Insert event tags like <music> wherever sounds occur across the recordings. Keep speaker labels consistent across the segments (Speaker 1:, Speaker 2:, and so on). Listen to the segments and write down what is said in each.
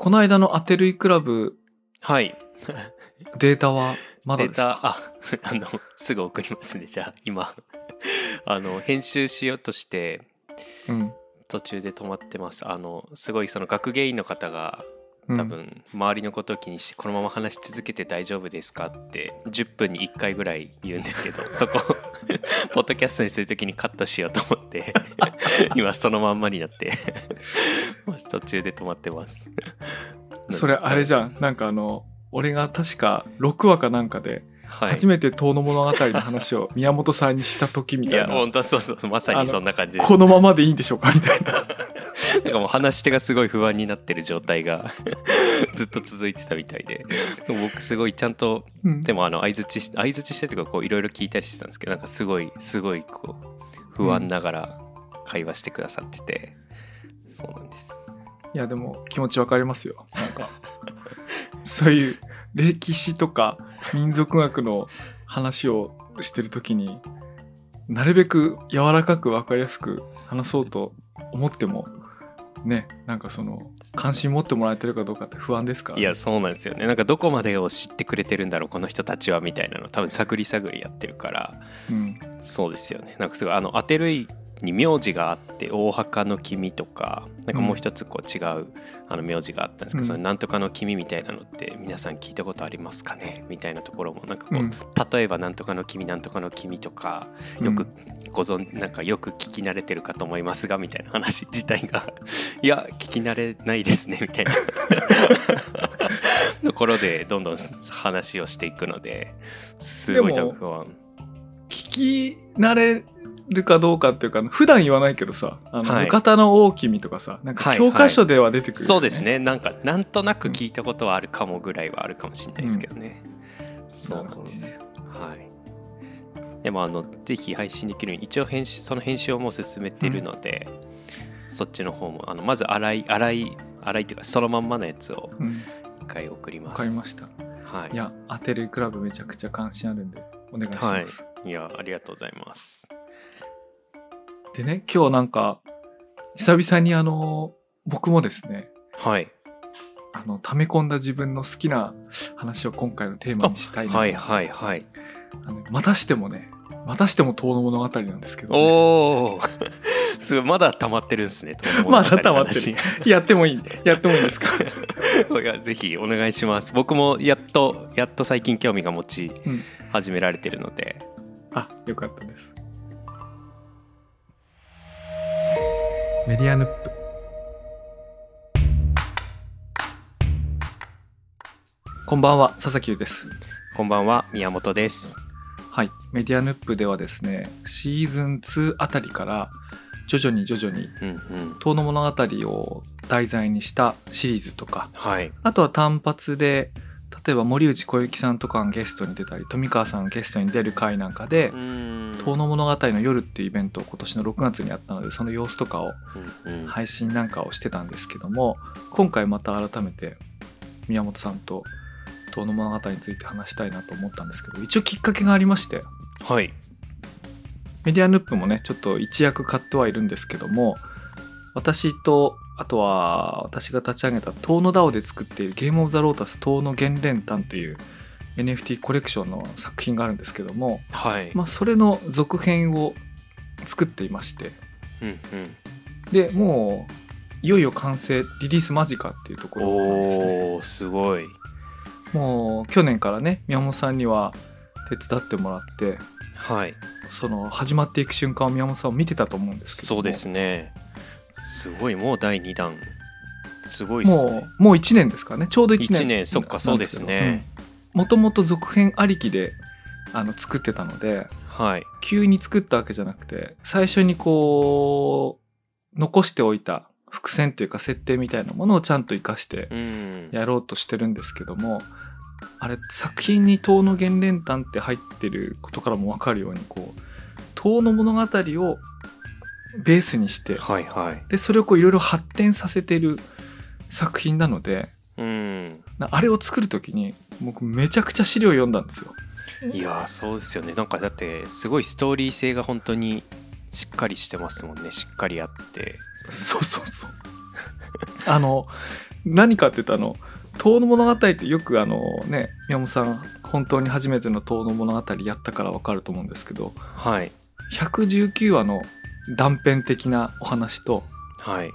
Speaker 1: この間のアテルイクラブ
Speaker 2: はい。
Speaker 1: データはまだ
Speaker 2: データ、
Speaker 1: ですか
Speaker 2: あ、<laughs> あの、すぐ送りますね。じゃあ、今、あの、編集しようとして、
Speaker 1: うん。
Speaker 2: 途中で止まってます。あの、すごいその学芸員の方が、
Speaker 1: うん
Speaker 2: 多分、周りのことを気にして、このまま話し続けて大丈夫ですかって、10分に1回ぐらい言うんですけど、<laughs> そこ、ポッドキャストにするときにカットしようと思って、<laughs> 今そのまんまになって、まあ途中で止まってます。<laughs>
Speaker 1: それあれじゃん。なんかあの、俺が確か6話かなんかで、
Speaker 2: はい。
Speaker 1: 初めて遠野物語の話を宮本さんにした時み
Speaker 2: いや、
Speaker 1: たいな。
Speaker 2: 本当そうそう、まさにそんな感じ。
Speaker 1: このままでいいんでしょうかみたいな。<laughs>
Speaker 2: なんかもう話し手がすごい不安になってる状態が <laughs> ずっと続いてたみたいで。でも僕すごいちゃんと
Speaker 1: うん。
Speaker 2: でもあの相づちし相づちしてとかこういろいろ聞いたりしてたんですけどなんかすごいすごいこう不安ながら会話してくださってて、そうなんです。
Speaker 1: いや、でも気持ちわかりますよ。なんか、<laughs> そういう歴史とか民族学の話をしてる時に、なるべく柔らかくわかりやすく話そうと思っても、ね、なんかその、関心持ってもらえてるかどうかって不安ですから、
Speaker 2: いやそうなんですよね。なんかどこまでを知ってくれてるんだろうこの人たちはみたいなの多分探り探りやってるから。
Speaker 1: うん。
Speaker 2: そうですよね。なんかすごいあの当てるいに名字があって大墓の君とかなんかもう一つこう違うあの名字があったんですけど、
Speaker 1: うん。
Speaker 2: そのなんとかの君みたいなのって皆さん聞いたことありますかね？みたいなところもなんかこう、
Speaker 1: うん。
Speaker 2: 例えばなんとかの君なんとかの君とかよくご存なんかよく聞き慣れてるかと思いますがみたいな話自体が <laughs> いや聞き慣れないですねみたいな。<laughs> ところでどんどん話をしていくのですごい多分不安。
Speaker 1: 聞き慣れるかどうかっていうか、普段言わないけどさ、あの、
Speaker 2: はい。
Speaker 1: 浴衣の大君とかさ、なんか
Speaker 2: はい
Speaker 1: 教科書では出てくる、
Speaker 2: そうです。ね。なんかなんとなく聞いたことはあるかもぐらいはあるかもしれないですけどね、そうなんですよ、はい。でもあのぜひ配信できるように一応編集その編集をもう進めているので、そっちの方もあのまず洗い洗い洗いっていうかそのまんまのやつを
Speaker 1: うん。
Speaker 2: 一回送ります。
Speaker 1: わかりました。
Speaker 2: はい。
Speaker 1: いや、アテルクラブめちゃくちゃ関心あるんで、お願いします。
Speaker 2: いやありがとうございます
Speaker 1: でね、今日なんか、久々にあの、僕もですね、
Speaker 2: はい。
Speaker 1: あの、溜め込んだ自分の好きな話を今回のテーマにしたいなと。
Speaker 2: はいはいはい。
Speaker 1: あのまたしてもね、またしても遠の物語なんですけど、ね、
Speaker 2: おお <laughs> すごいまだ溜まってるんですね
Speaker 1: まだ溜まってる。
Speaker 2: 話
Speaker 1: やってもいいやってもいいですか？<laughs>
Speaker 2: いやぜひお願いします。僕もやっとやっと最近興味が持ち
Speaker 1: うん。
Speaker 2: 始められてるので、
Speaker 1: あ、よかったです。メディアヌップ。こんばんは、佐々木優です。
Speaker 2: こんばんは宮本です
Speaker 1: はい。メディアヌップではですね、シーズン2あたりから、徐々に徐々に、
Speaker 2: うんうん
Speaker 1: 遠の物語を題材にしたシリーズとか、
Speaker 2: はい
Speaker 1: あとは単発で、例えば森内小雪さんとかがゲストに出たり、富川さんがゲストに出る回なんかで、遠野物語の夜っていうイベントを今年の6月にやったので、その様子とかを配信なんかをしてたんですけども、今回また改めて宮本さんと遠野物語について話したいなと思ったんですけど、一応きっかけがありまして、
Speaker 2: はい。
Speaker 1: メディアヌップもね、ちょっと一役買ってはいるんですけども、私と、あとは私が立ち上げた遠野 DAO で作っているゲームオブザロータス遠野原連譚という NFT コレクションの作品があるんですけども、
Speaker 2: はい、
Speaker 1: まあそれの続編を作っていまして、
Speaker 2: うんうん。
Speaker 1: で、もう、いよいよ完成、リリース間近っていうところなんですね。
Speaker 2: おおすごい。
Speaker 1: もう去年からね、宮本さんには手伝ってもらって、
Speaker 2: はい。
Speaker 1: その始まっていく瞬間を宮本さんを見てたと思うんですけども。
Speaker 2: そうですねすごいもう第2弾すごいっすね
Speaker 1: もう、もう1年ですかね。ちょうど1年。
Speaker 2: 1年そっかそうですね。
Speaker 1: もともと続編ありきで、あの、作ってたので、
Speaker 2: はい
Speaker 1: 急に作ったわけじゃなくて、最初にこう、残しておいた伏線というか設定みたいなものをちゃんと活かして
Speaker 2: うん
Speaker 1: やろうとしてるんですけども、あれ、作品に遠野源連譚って入ってることからもわかるように、こう、遠野物語をベースにして、
Speaker 2: はいはい。
Speaker 1: で、それをこういろいろ発展させてる作品なので、
Speaker 2: うん。
Speaker 1: なあれを作るときに、僕めちゃくちゃ資料読んだんですよ。
Speaker 2: いやーそうですよね。なんかだってすごいストーリー性が本当にしっかりしてますもんね。しっかりあって。
Speaker 1: そうそうそう。<laughs> あの、何かって言ったの遠の物語ってよくあのね宮本さん本当に初めての遠の物語やったから分かると思うんですけど
Speaker 2: はい。
Speaker 1: 119話の断片的なお話と
Speaker 2: はい。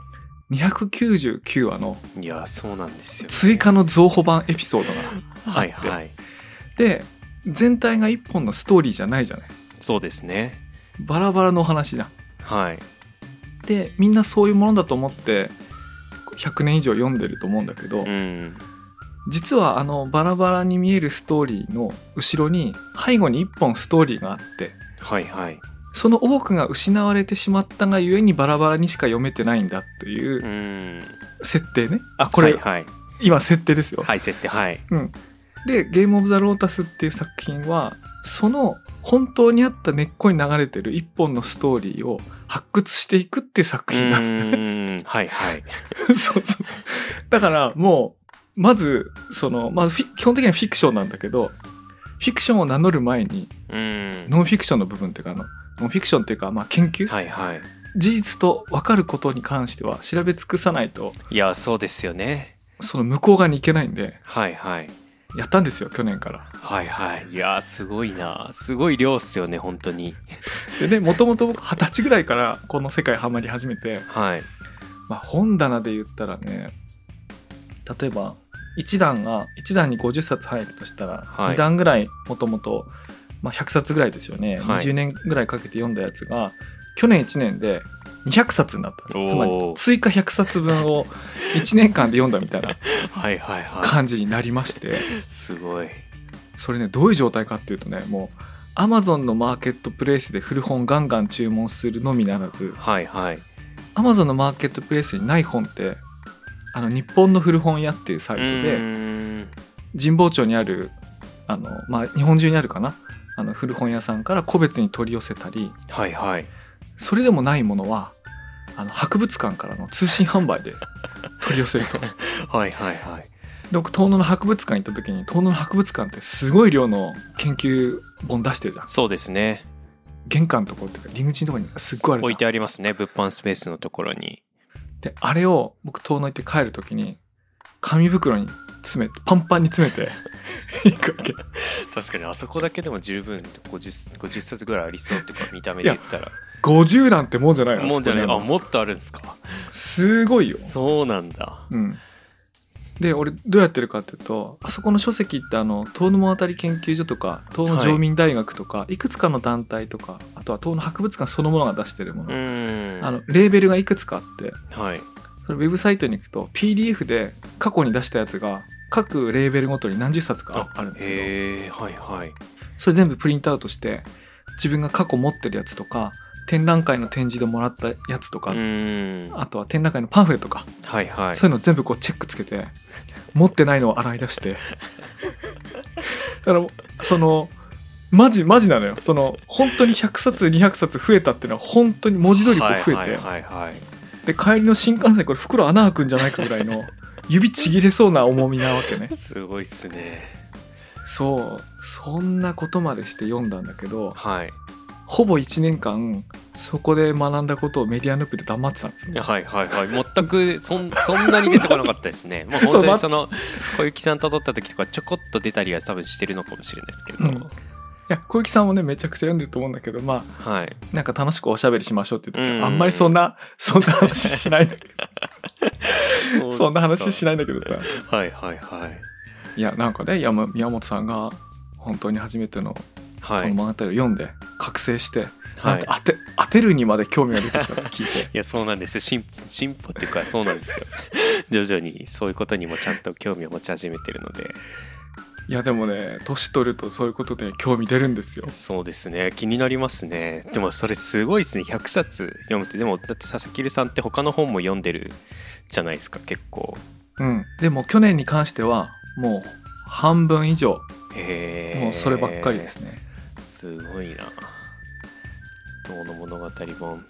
Speaker 1: 299話の
Speaker 2: いやそうなんですよ、
Speaker 1: 追加の増補版エピソードがあって、
Speaker 2: はいはい。
Speaker 1: で全体が一本のストーリーじゃないじゃない。
Speaker 2: そうですね。
Speaker 1: バラバラのお話じゃん。
Speaker 2: はい。
Speaker 1: でみんなそういうものだと思って100年以上読んでると思うんだけど、
Speaker 2: うん。
Speaker 1: 実はあのバラバラに見えるストーリーの後ろに背後に一本ストーリーがあって。
Speaker 2: はいはい
Speaker 1: その多くが失われてしまったがゆえにバラバラにしか読めてないんだといううん。設定ね。あこれ、
Speaker 2: はいはい。
Speaker 1: 今設定ですよ、
Speaker 2: はい設定。はい。
Speaker 1: うん、で「ゲーム・オブ・ザ・ロータス」っていう作品はその本当にあった根っこに流れてる一本のストーリーを発掘していくっていう作
Speaker 2: う
Speaker 1: 品なん
Speaker 2: ーん。はいはい。<laughs>
Speaker 1: そうそう。だからもう、まず、その、まあ、基本的にはフィクションなんだけど、フィクションを名乗る前に、
Speaker 2: うん。
Speaker 1: ノンフィクションの部分っていうか、あの、ノンフィクションっていうか、まあ、研究、
Speaker 2: はいはい。
Speaker 1: 事実と分かることに関しては調べ尽くさないと、
Speaker 2: いやそうですよね。
Speaker 1: その向こう側に行けないんで、
Speaker 2: はいはい。
Speaker 1: やったんですよ、去年から。
Speaker 2: はいはい。いやすごいな。すごい量っすよね本当に。
Speaker 1: でね、もともと僕二十歳ぐらいからこの世界ハマり始めて、
Speaker 2: はい。
Speaker 1: まあ、本棚で言ったらね、例えば、1段が、1段に50冊入るとしたら、
Speaker 2: はい。
Speaker 1: 2段ぐらいもともと、まあ、100冊ぐらいですよね、
Speaker 2: はい。
Speaker 1: 20年ぐらいかけて読んだやつが、去年1年で200冊になったつまり追加100冊分を1年間で読んだみたいな <laughs> 感じになりまして、
Speaker 2: いすごい。
Speaker 1: それね、どういう状態かっていうとね、もう、アマゾンのマーケットプレイスで古本ガンガン注文するのみならず、
Speaker 2: はいはい。
Speaker 1: アマゾンのマーケットプレイスにない本って、あの、日本の古本屋っていうサイト
Speaker 2: う
Speaker 1: で、神保町にある、あの、まあ、日本中にあるかな、あの、古本屋さんから個別に取り寄せたり、
Speaker 2: はいはい。
Speaker 1: それでもないものは、あの、博物館からの通信販売で <laughs> 取り寄せると。で
Speaker 2: はいはいはい。
Speaker 1: 僕、遠野の博物館行った時に、遠野の博物館ってすごい量の研究本出してるじゃん。
Speaker 2: そうですね。
Speaker 1: 玄関のところっていうか、入り口のところにすっごいあるじゃん。
Speaker 2: 置いてありますね物販スペースのところに
Speaker 1: で、あれを僕遠野行って帰るときに、紙袋に詰めて、パンパンに詰めて、<laughs> 行くわけ。
Speaker 2: 確かにあそこだけでも十分 50, 50冊ぐらいありそうっていうか見た目で言ったら
Speaker 1: 50なんてもんじゃないの
Speaker 2: もんじゃないあもっとあるんですか
Speaker 1: すごいよ。
Speaker 2: そうなんだ
Speaker 1: うん。で、俺、どうやってるかっていうと、あそこの書籍って、あの、遠野物語研究所とか、遠野常民大学とか、い、くつかの団体とか、あとは遠野博物館そのものが出してるも
Speaker 2: う
Speaker 1: の、あの、レーベルがいくつかあって、
Speaker 2: はい。
Speaker 1: それウェブサイトに行くと、PDF で過去に出したやつが、各レーベルごとに何十冊かあるんだけど、
Speaker 2: はいはい。
Speaker 1: それ全部プリントアウトして自分が過去持ってるやつとか展覧会の展示でもらったやつとか、あとは展覧会のパンフレットとか、
Speaker 2: はいはい。
Speaker 1: そういうの全部こうチェックつけて持ってないのを洗い出して。だからそのマジマジなのよ。その本当に100冊200冊増えたっていうのは本当に文字通りこう増えて、
Speaker 2: はいはいはい。はい
Speaker 1: で帰りの新幹線これ袋穴開くんじゃないかぐらいの <laughs> 指ちぎれそうな重みなわけね。
Speaker 2: すごいっすね。
Speaker 1: そう。そんなことまでして読んだんだけど
Speaker 2: はい。
Speaker 1: ほぼ1年間そこで学んだことをメディアヌープで黙ってたんですよ。
Speaker 2: はいはいはい。全くそん <laughs> そんなに出てこなかったですね。<laughs> もう本当にその小雪さんと撮った時とかちょこっと出たりは多分してるのかもしれないですけど、
Speaker 1: うん。いや小雪さんもねめちゃくちゃ読んでると思うんだけどま
Speaker 2: はい。
Speaker 1: あなんか楽しくおしゃべりしましょうって言う時
Speaker 2: うん。
Speaker 1: はあんまりそんなそんな話しないんだけど。<laughs> そんな話しないんだけどさ。
Speaker 2: はいはいはい。
Speaker 1: いやなんかね山宮本さんが本当に初めてのこ
Speaker 2: はい。
Speaker 1: の物語を読んで覚醒して、な
Speaker 2: はい
Speaker 1: んと当て当てるにまで興味が出てきたって聞いて。
Speaker 2: いやそうなんですよ。進歩進歩っていうかそうなんですよ。<laughs> 徐々にそういうことにもちゃんと興味を持ち始めてるので。
Speaker 1: いやでもね年取るとそういうことで興味出るんですよ。
Speaker 2: そうですね。気になりますね。でもそれすごいですね。100冊読むって。でもだって佐々木さんって他の本も読んでるじゃないですか結構。
Speaker 1: うん。でも去年に関してはもう半分以上。
Speaker 2: へえ
Speaker 1: もうそればっかりですね。
Speaker 2: すごいな「遠野物語本」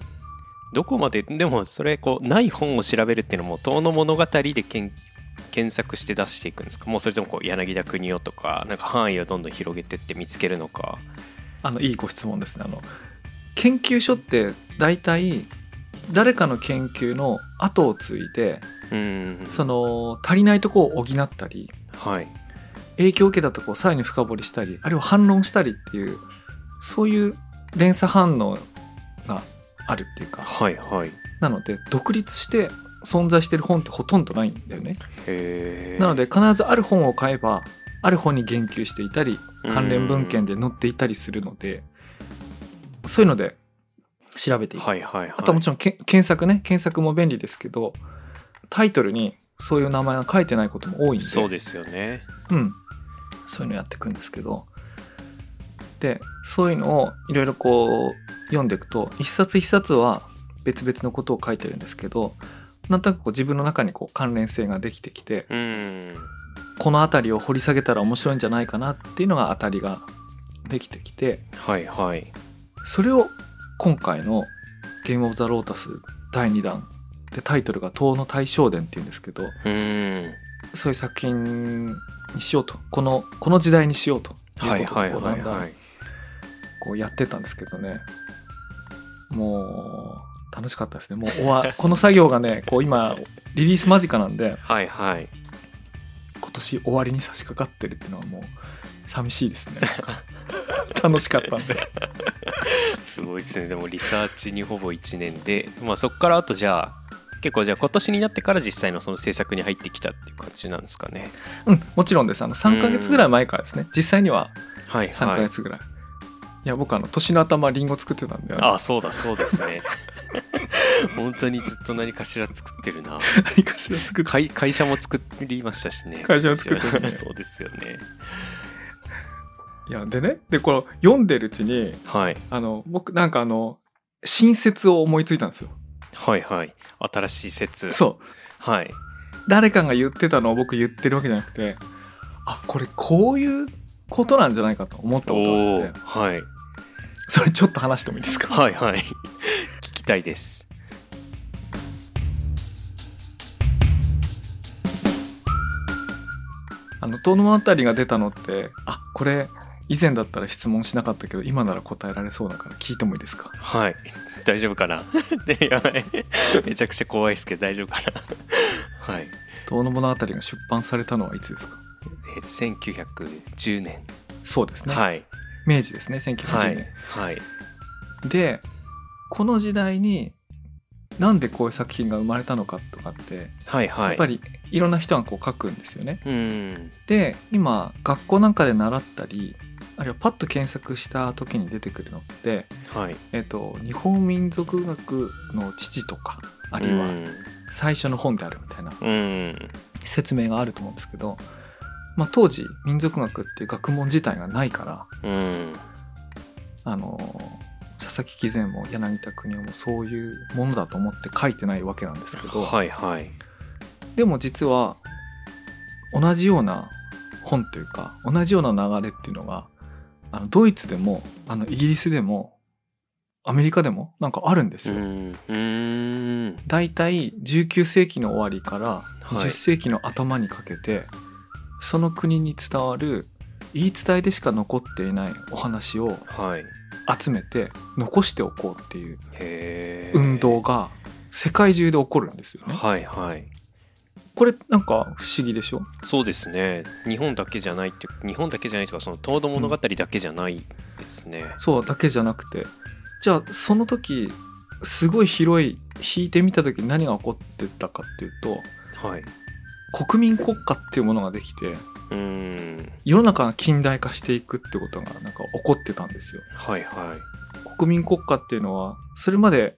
Speaker 2: どこまででもそれこうない本を調べるっていうのも「遠野物語」でけん検索して出していくんですか？もうそれともこう柳田国夫とかなんか範囲をどんどん広げてって見つけるのか。
Speaker 1: あのいいご質問ですね。あの研究所って大体誰かの研究の後を継いで
Speaker 2: うん。
Speaker 1: その足りないとこを補ったり
Speaker 2: はい。
Speaker 1: 影響を受けたとこをさらに深掘りしたりあるいは反論したりっていうそういう連鎖反応があるっていうか。
Speaker 2: はいはい。
Speaker 1: なので独立して存在してる本ってほとんどないんだよね。なので必ずある本を買えばある本に言及していたり関連文献で載っていたりするのでそういうので調べていく。
Speaker 2: はいはいはい。
Speaker 1: あとはもちろんけ検索ね。検索も便利ですけどタイトルにそういう名前が書いてないことも多いんで。
Speaker 2: そうですよね。
Speaker 1: うん、そういうのやっていくんですけどでそういうのをいろいろこう読んでいくと一冊一冊は別々のことを書いてるんですけどなんとなくこう自分の中にこう関連性ができてきて
Speaker 2: うん。
Speaker 1: この辺りを掘り下げたら面白いんじゃないかなっていうのが当たりができてきて
Speaker 2: はいはい。
Speaker 1: それを今回の「ゲーム・オブ・ザ・ロータス」第2弾でタイトルが「塔の大正伝」っていうんですけど
Speaker 2: うん。
Speaker 1: そういう作品にしようとこのこの時代にしようといこうやってたんですけどね。もう楽しかったですね。もう終わ <laughs> この作業がねこう今リリース間近なんで
Speaker 2: はいはい。
Speaker 1: 今年終わりに差し掛かってるっていうのはもう寂しいですね。<laughs> 楽しかったんで。<laughs> す
Speaker 2: ごいですね。でもリサーチにほぼ1年でまあそこからあとじゃあ結構じゃあ今年になってから実際のその制作に入ってきたっていう感じなんですかね。
Speaker 1: うんもちろんです。あの3ヶ月ぐらい前からですね。実際には
Speaker 2: はい
Speaker 1: 3ヶ
Speaker 2: はい
Speaker 1: 月ぐらい、い、や僕あの年の頭リンゴ作ってたんで
Speaker 2: あそうだそうですね。<laughs> 本当にずっと何かしら作ってるな。
Speaker 1: 何かしら作って。
Speaker 2: 会会社も作りましたしね。
Speaker 1: 会社も作ってるね。<laughs>
Speaker 2: そうですよね。
Speaker 1: いやでねでこの読んでるうちに
Speaker 2: はい。
Speaker 1: あの僕なんかあの新説を思いついたんですよ。
Speaker 2: はいはい。新しい説。
Speaker 1: そう。
Speaker 2: はい。
Speaker 1: 誰かが言ってたのを僕言ってるわけじゃなくてあこれこういうことなんじゃないかと思ったことがあって。
Speaker 2: はい
Speaker 1: それちょっと話してもいいですか？
Speaker 2: はいはい。聞きたいです。
Speaker 1: あの遠野あたりが出たのってあこれ以前だったら質問しなかったけど今なら答えられそうだから聞いてもいいですか？
Speaker 2: はい。<laughs> 大丈夫かな？で <laughs> やばい。めちゃくちゃ怖いですけど大丈夫かな？<laughs> はい。
Speaker 1: 遠野物語が出版されたのはいつですか？
Speaker 2: えーと1910年。
Speaker 1: そうですね、
Speaker 2: はい
Speaker 1: 明治ですね1910
Speaker 2: は
Speaker 1: 年、
Speaker 2: いはい。
Speaker 1: でこの時代になんでこういう作品が生まれたのかとかって、
Speaker 2: はいはい。
Speaker 1: やっぱりいろんな人がこう書くんですよね。
Speaker 2: うん。
Speaker 1: で今学校なんかで習ったりあるいはパッと検索した時に出てくるのって、
Speaker 2: はい。
Speaker 1: えっと日本民族学の父とかあるいは最初の本であるみたいな説明があると思うんですけど、まあ、当時民族学っていう学問自体がないから
Speaker 2: うん。
Speaker 1: あの佐々木喜善も柳田国夫もそういうものだと思って書いてないわけなんですけど、
Speaker 2: はいはい。
Speaker 1: でも実は同じような本というか同じような流れっていうのがあのドイツでもあのイギリスでもアメリカでもなんかあるんですよ。だいたい19世紀の終わりから
Speaker 2: はい。
Speaker 1: 20世紀の頭にかけて、その国に伝わる言い伝えでしか残っていないお話を
Speaker 2: はい。
Speaker 1: 集めて残しておこうっていう運動が世界中で起こるんですよね。
Speaker 2: はいはい。
Speaker 1: これなんか不思議でしょ？
Speaker 2: そうですね。日本だけじゃないって日本だけじゃないというかその東土物語だけじゃないですね、
Speaker 1: そうだけじゃなくて。じゃあその時すごい広い引いてみた時に何が起こってたかっていうと
Speaker 2: はい
Speaker 1: 国民国家っていうものができて
Speaker 2: うん。
Speaker 1: 世の中が近代化していくってことがなんか起こってたんですよ。
Speaker 2: はいはい。
Speaker 1: 国民国家っていうのはそれまで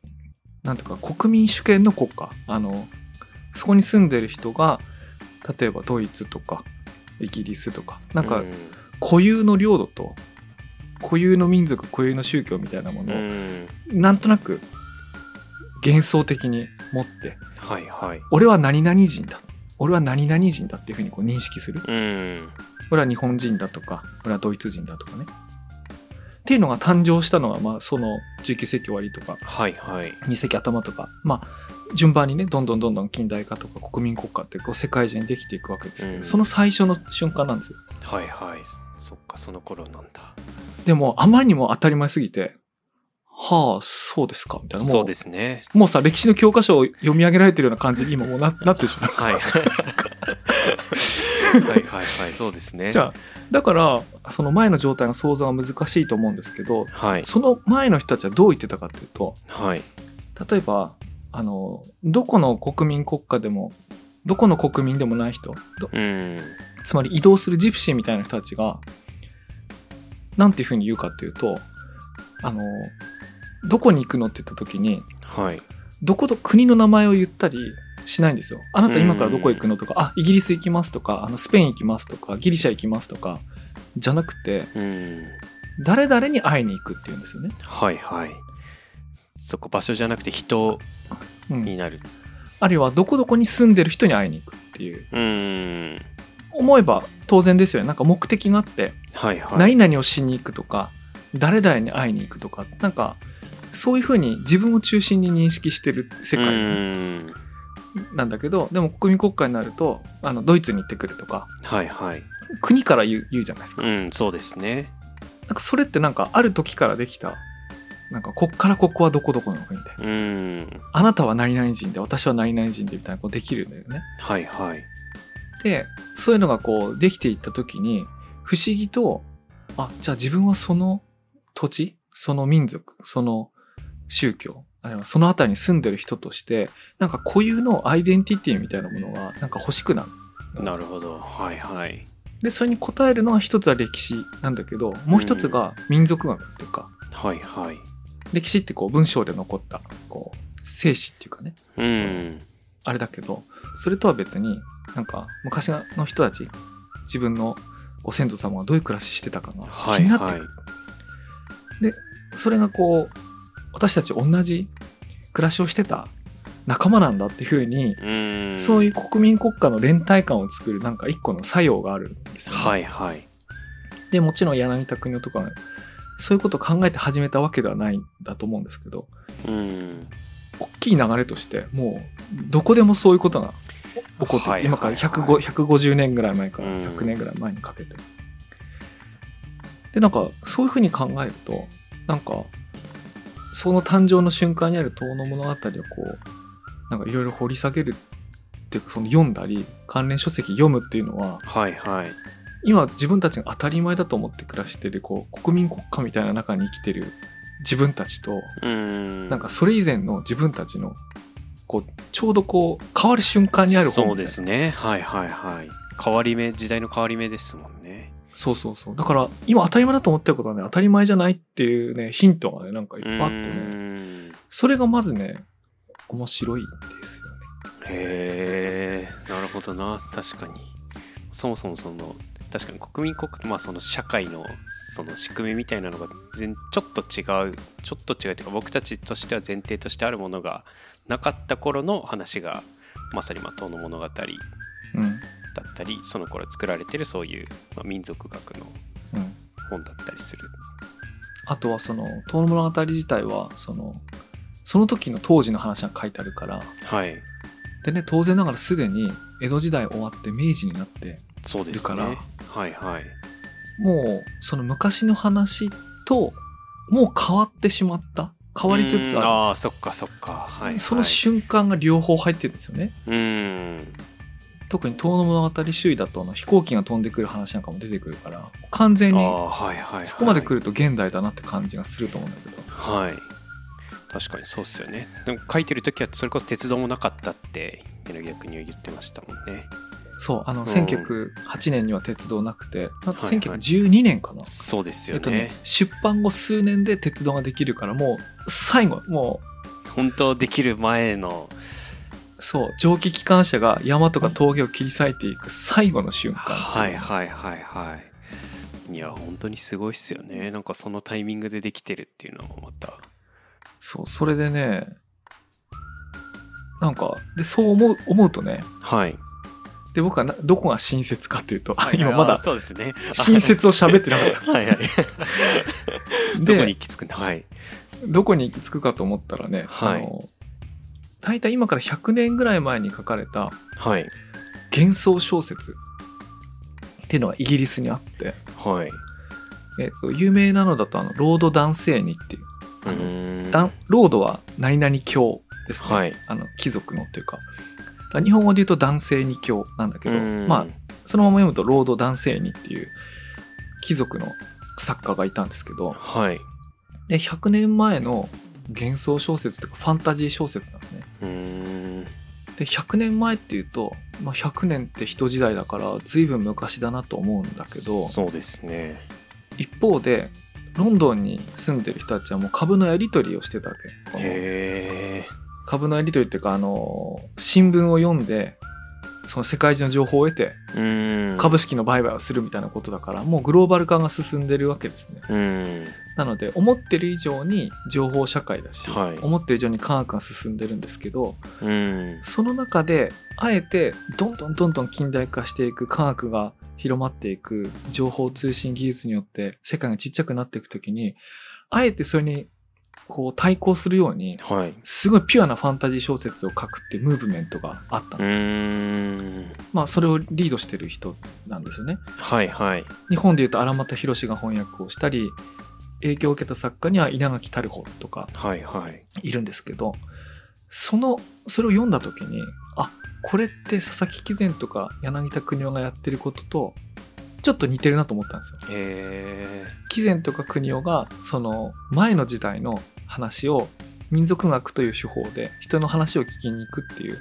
Speaker 1: なんていうか国民主権の国家。あのそこに住んでる人が例えばドイツとかイギリスとかなんか
Speaker 2: う
Speaker 1: 固有の領土と固有の民族固有の宗教みたいなものを
Speaker 2: ん。
Speaker 1: なんとなく幻想的に持って
Speaker 2: はいはい。
Speaker 1: 俺は何々人だ俺は何々人だっていうふうにこう認識する。
Speaker 2: うん。
Speaker 1: 俺は日本人だとか俺はドイツ人だとかね。っていうのが誕生したのがまあその19世紀終わりとか。
Speaker 2: はいはい。
Speaker 1: 2世紀頭とか。まあ順番にねどんどんどんどん近代化とか国民国家ってこう世界中にできていくわけですけど、
Speaker 2: うん。
Speaker 1: その最初の瞬間なんですよ。
Speaker 2: はいはい。そっかその頃なんだ。
Speaker 1: でもあまりにも当たり前すぎてはあ、そうですか、みたいな。も
Speaker 2: そうですね。
Speaker 1: もうさ、歴史の教科書を読み上げられてるような感じに今もうな <laughs> なってしまう。
Speaker 2: はい。はいはいはい。そうですね。
Speaker 1: じゃあ、だから、その前の状態の想像は難しいと思うんですけど、
Speaker 2: はい。
Speaker 1: その前の人たちはどう言ってたかというと、
Speaker 2: はい。
Speaker 1: 例えば、あの、どこの国民国家でも、どこの国民でもない人、ど
Speaker 2: うん。
Speaker 1: つまり移動するジプシーみたいな人たちが、なんていうふうに言うかっていうと、あの、どこに行くのって言った時に、
Speaker 2: はい
Speaker 1: どこど国の名前を言ったりしないんですよ。あなた今からどこ行くのとか、あ、イギリス行きますとか、あのスペイン行きますとか、ギリシャ行きますとか、じゃなくて、
Speaker 2: うん
Speaker 1: 誰々に会いに行くっていうんですよね。
Speaker 2: はいはいそこ場所じゃなくて人
Speaker 1: うん
Speaker 2: になる
Speaker 1: あるいは、どこどこに住んでる人に会いに行くっていう。
Speaker 2: うん
Speaker 1: 思えば当然ですよね。なんか目的があって、
Speaker 2: はいはい
Speaker 1: 何々をしに行くとか、誰々に会いに行くとか、なんか、そういうふうに自分を中心に認識してる世界
Speaker 2: うん。
Speaker 1: なんだけど、でも国民国家になると、あの、ドイツに行ってくるとか、
Speaker 2: はいはい。
Speaker 1: 国から言う言うじゃないですか。
Speaker 2: うんそうですね。
Speaker 1: なんかそれってなんかある時からできた、なんかこっからここはどこどこの国で、
Speaker 2: うん。
Speaker 1: あなたは何々人で、私は何々人でみたいなこうできるんだよね。
Speaker 2: はいはい。
Speaker 1: で、そういうのがこうできていった時に、不思議と、あ、じゃあ自分はその土地、その民族、その宗教、あるいはその辺りに住んでる人として、なんか固有のアイデンティティみたいなものがなんか欲しくなる。
Speaker 2: なるほど。はいはい。
Speaker 1: で、それに応えるのは一つは歴史なんだけど、もう一つが民族学っていうか、
Speaker 2: はいはい。
Speaker 1: 歴史ってこう文章で残った、こう、生死っていうかね、
Speaker 2: うん。
Speaker 1: あれだけど、それとは別に、なんか昔の人たち、自分のご先祖様がどういう暮らししてたかが
Speaker 2: はい
Speaker 1: 気になってくる。
Speaker 2: はい
Speaker 1: それがこう、私たち同じ暮らしをしてた仲間なんだっていうふうに、
Speaker 2: うん。
Speaker 1: そういう国民国家の連帯感を作るなんか一個の作用があるんですよ、ね。
Speaker 2: はいはい。
Speaker 1: で、もちろん柳田国男とかは、そういうことを考えて始めたわけではないんだと思うんですけど、
Speaker 2: うん。
Speaker 1: 大きい流れとして、もう、どこでもそういうことが起こってる、
Speaker 2: はい
Speaker 1: 今から
Speaker 2: はいはい
Speaker 1: 105 150年ぐらい前から
Speaker 2: うん。
Speaker 1: 100年ぐらい前にかけて。で、なんか、そういうふうに考えると、なんか、その誕生の瞬間にある遠の物語をこう、なんかいろいろ掘り下げるっていうか、その読んだり、関連書籍読むっていうのは、
Speaker 2: はいはい。
Speaker 1: 今自分たちが当たり前だと思って暮らしてる、こう、国民国家みたいな中に生きてる自分たちと、
Speaker 2: うん。
Speaker 1: なんかそれ以前の自分たちの、こう、ちょうどこう、変わる瞬間にある本
Speaker 2: そうですね。はいはいはい。変わり目時代の変わり目ですもんね
Speaker 1: そうそうそう。だから、今当たり前だと思ってることはね、当たり前じゃないっていうね、ヒントがね、なんかいっぱいあって
Speaker 2: う
Speaker 1: ね。
Speaker 2: ん
Speaker 1: それがまずね、面白いんですよね。
Speaker 2: へえなるほどな確かにそもそもその確かに国民国まあその社会のその仕組みみたいなのが全ちょっと違うちょっと違うというか僕たちとしては前提としてあるものがなかった頃の話がまさにまあ遠の物語だ
Speaker 1: うん。
Speaker 2: ったりその頃作られてるそういう、まあ、民族学の
Speaker 1: うん。
Speaker 2: 本だったりする
Speaker 1: あとはその、遠野物語自体は、その、その時の当時の話が書いてあるから、
Speaker 2: はい
Speaker 1: でね、当然ながらすでに江戸時代終わって明治になって、
Speaker 2: そうです
Speaker 1: いる
Speaker 2: ねはいはい
Speaker 1: もう、その昔の話と、もう変わってしまった。変わりつつ
Speaker 2: うん
Speaker 1: あ
Speaker 2: ああそっかそっかはい、は
Speaker 1: る。
Speaker 2: い、
Speaker 1: その瞬間が両方入ってるんですよね。
Speaker 2: うん
Speaker 1: 特に遠野物語周囲だとあの飛行機が飛んでくる話なんかも出てくるから完全にそこまで来ると現代だなって感じがすると思うんだけど、
Speaker 2: はい。確かにそうっすよね。でも書いてる時はそれこそ鉄道もなかったって柳田国は言ってましたもんね。
Speaker 1: そうあの
Speaker 2: ん。
Speaker 1: 1908年には鉄道なくてなんか
Speaker 2: はいはい。
Speaker 1: 1912年かな、
Speaker 2: そうですよ
Speaker 1: えっとね
Speaker 2: ね、
Speaker 1: 出版後数年で鉄道ができるからもう最後も
Speaker 2: 本当できる前の
Speaker 1: うそう蒸気機関車が山とか峠を切り裂いていく最後の瞬間
Speaker 2: はいはいはいはいい。や本当にすごいっすよね。なんかそのタイミングでできてるっていうのもまた。
Speaker 1: そうそれでねなんかでそう思う思うとね
Speaker 2: はい。
Speaker 1: で僕はなどこが親切かというと今ま
Speaker 2: あ
Speaker 1: だ
Speaker 2: そうですね。
Speaker 1: 親切を喋ってなかった。<laughs>
Speaker 2: はいはい。
Speaker 1: で
Speaker 2: どこに行き着くんだ？はい。
Speaker 1: どこに行き着くかと思ったらね、
Speaker 2: はい。
Speaker 1: あの大体今から100年ぐらい前に書かれた
Speaker 2: はい。
Speaker 1: 幻想小説っていうのがイギリスにあって、
Speaker 2: はい。
Speaker 1: えっと有名なのだとあのロード・ダンセーニっていう
Speaker 2: うーうん
Speaker 1: ロードは何々教ですね、
Speaker 2: はい。
Speaker 1: あの貴族のっていうかだから日本語で言うと男性二教なんだけど、
Speaker 2: うん。
Speaker 1: まあそのまま読むとロード男性二っていう貴族の作家がいたんですけど
Speaker 2: はい。
Speaker 1: で100年前の幻想小説とかファンタジー小説なんですねで100年前っていうと、まあ、100年って人時代だから随分昔だなと思うんだけど
Speaker 2: そうですね。
Speaker 1: 一方でロンドンに住んでる人たちはもう株のやり取りをしてたわけ。
Speaker 2: へえ
Speaker 1: 株のやり取りっていうかあの新聞を読んでその世界中の情報を得て
Speaker 2: うん。
Speaker 1: 株式の売買をするみたいなことだからもうグローバル化が進んでるわけですね。
Speaker 2: うん。
Speaker 1: なので思ってる以上に情報社会だし、
Speaker 2: はい。
Speaker 1: 思ってる以上に科学が進んでるんですけど
Speaker 2: うん。
Speaker 1: その中であえてどんどんどんどん近代化していく科学が広まっていく情報通信技術によって世界がちっちゃくなっていくときにあえてそれにこう対抗するように
Speaker 2: はい。
Speaker 1: すごいピュアなファンタジー小説を書くってムーブメントがあったん
Speaker 2: う
Speaker 1: です、
Speaker 2: ーん。
Speaker 1: まあそれをリードしてる人なんですよね。
Speaker 2: はいはい。
Speaker 1: 日本でいうと荒俣宏が翻訳をしたり影響を受けた作家には稲垣太穂とか
Speaker 2: はいはい。
Speaker 1: いるんですけどそのそれを読んだ時にあこれって佐々木貴善とか柳田国夫がやってることとちょっと似てるなと思ったんですよ。
Speaker 2: へ
Speaker 1: 貴善とか国夫がその前の時代の話を民族学という手法で人の話を聞きに行くっていう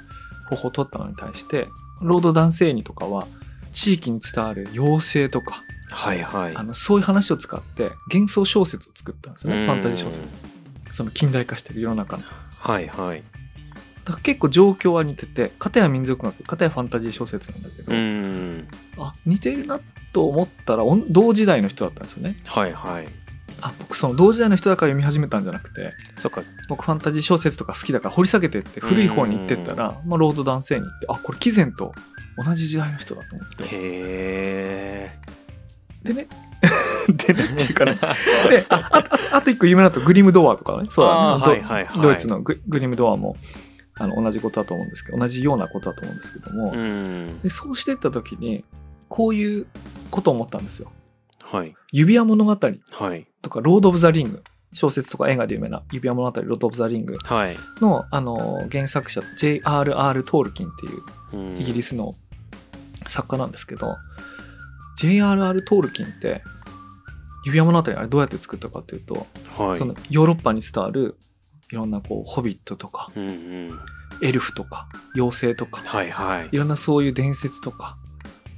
Speaker 1: 方法を取ったのに対して労働男性にとかは地域に伝わる妖精とか
Speaker 2: えはいはい。
Speaker 1: あのそういう話を使って幻想小説を作ったんですよ
Speaker 2: うん。
Speaker 1: ねファンタジー小説。その近代化してる世の中の。
Speaker 2: はいはい。
Speaker 1: だから結構状況は似てて片や民族学片やファンタジー小説なんだけど、
Speaker 2: うん。
Speaker 1: あ似てるなと思ったら同時代の人だったんですよね。
Speaker 2: はいはい。
Speaker 1: あ僕その同時代の人だから読み始めたんじゃなくて
Speaker 2: そっか。
Speaker 1: 僕ファンタジー小説とか好きだから掘り下げてって古い方に行ってったら、まあ、ロード男性に行ってあこれ貴然と同じ時代の人だと思って。
Speaker 2: へえ。
Speaker 1: でね <laughs> でねっていうかね。でああああと一個有名なのとグリムドアとかね。そう
Speaker 2: はいはいはい。
Speaker 1: ドイツのググリムドアもあの同じことだと思うんですけど同じようなことだと思うんですけども、
Speaker 2: うん
Speaker 1: でそうしてった時にこういうことを思ったんですよ。
Speaker 2: はい
Speaker 1: 指輪物語
Speaker 2: はい
Speaker 1: とか、ロード・オブ・ザ・リング。小説とか映画で有名な指輪物語、ロード・オブ・ザ・リング
Speaker 2: はい
Speaker 1: の、あの、原作者、J.R.R. トールキンっていう
Speaker 2: うん
Speaker 1: イギリスの作家なんですけど、J.R.R. トールキンって、指輪物語あれどうやって作ったかっていうと、
Speaker 2: はい
Speaker 1: そのヨーロッパに伝わるいろんなこう、ホビットとか、
Speaker 2: うんうん。
Speaker 1: エルフとか、妖精とか、
Speaker 2: はいはい。
Speaker 1: いろんなそういう伝説とか、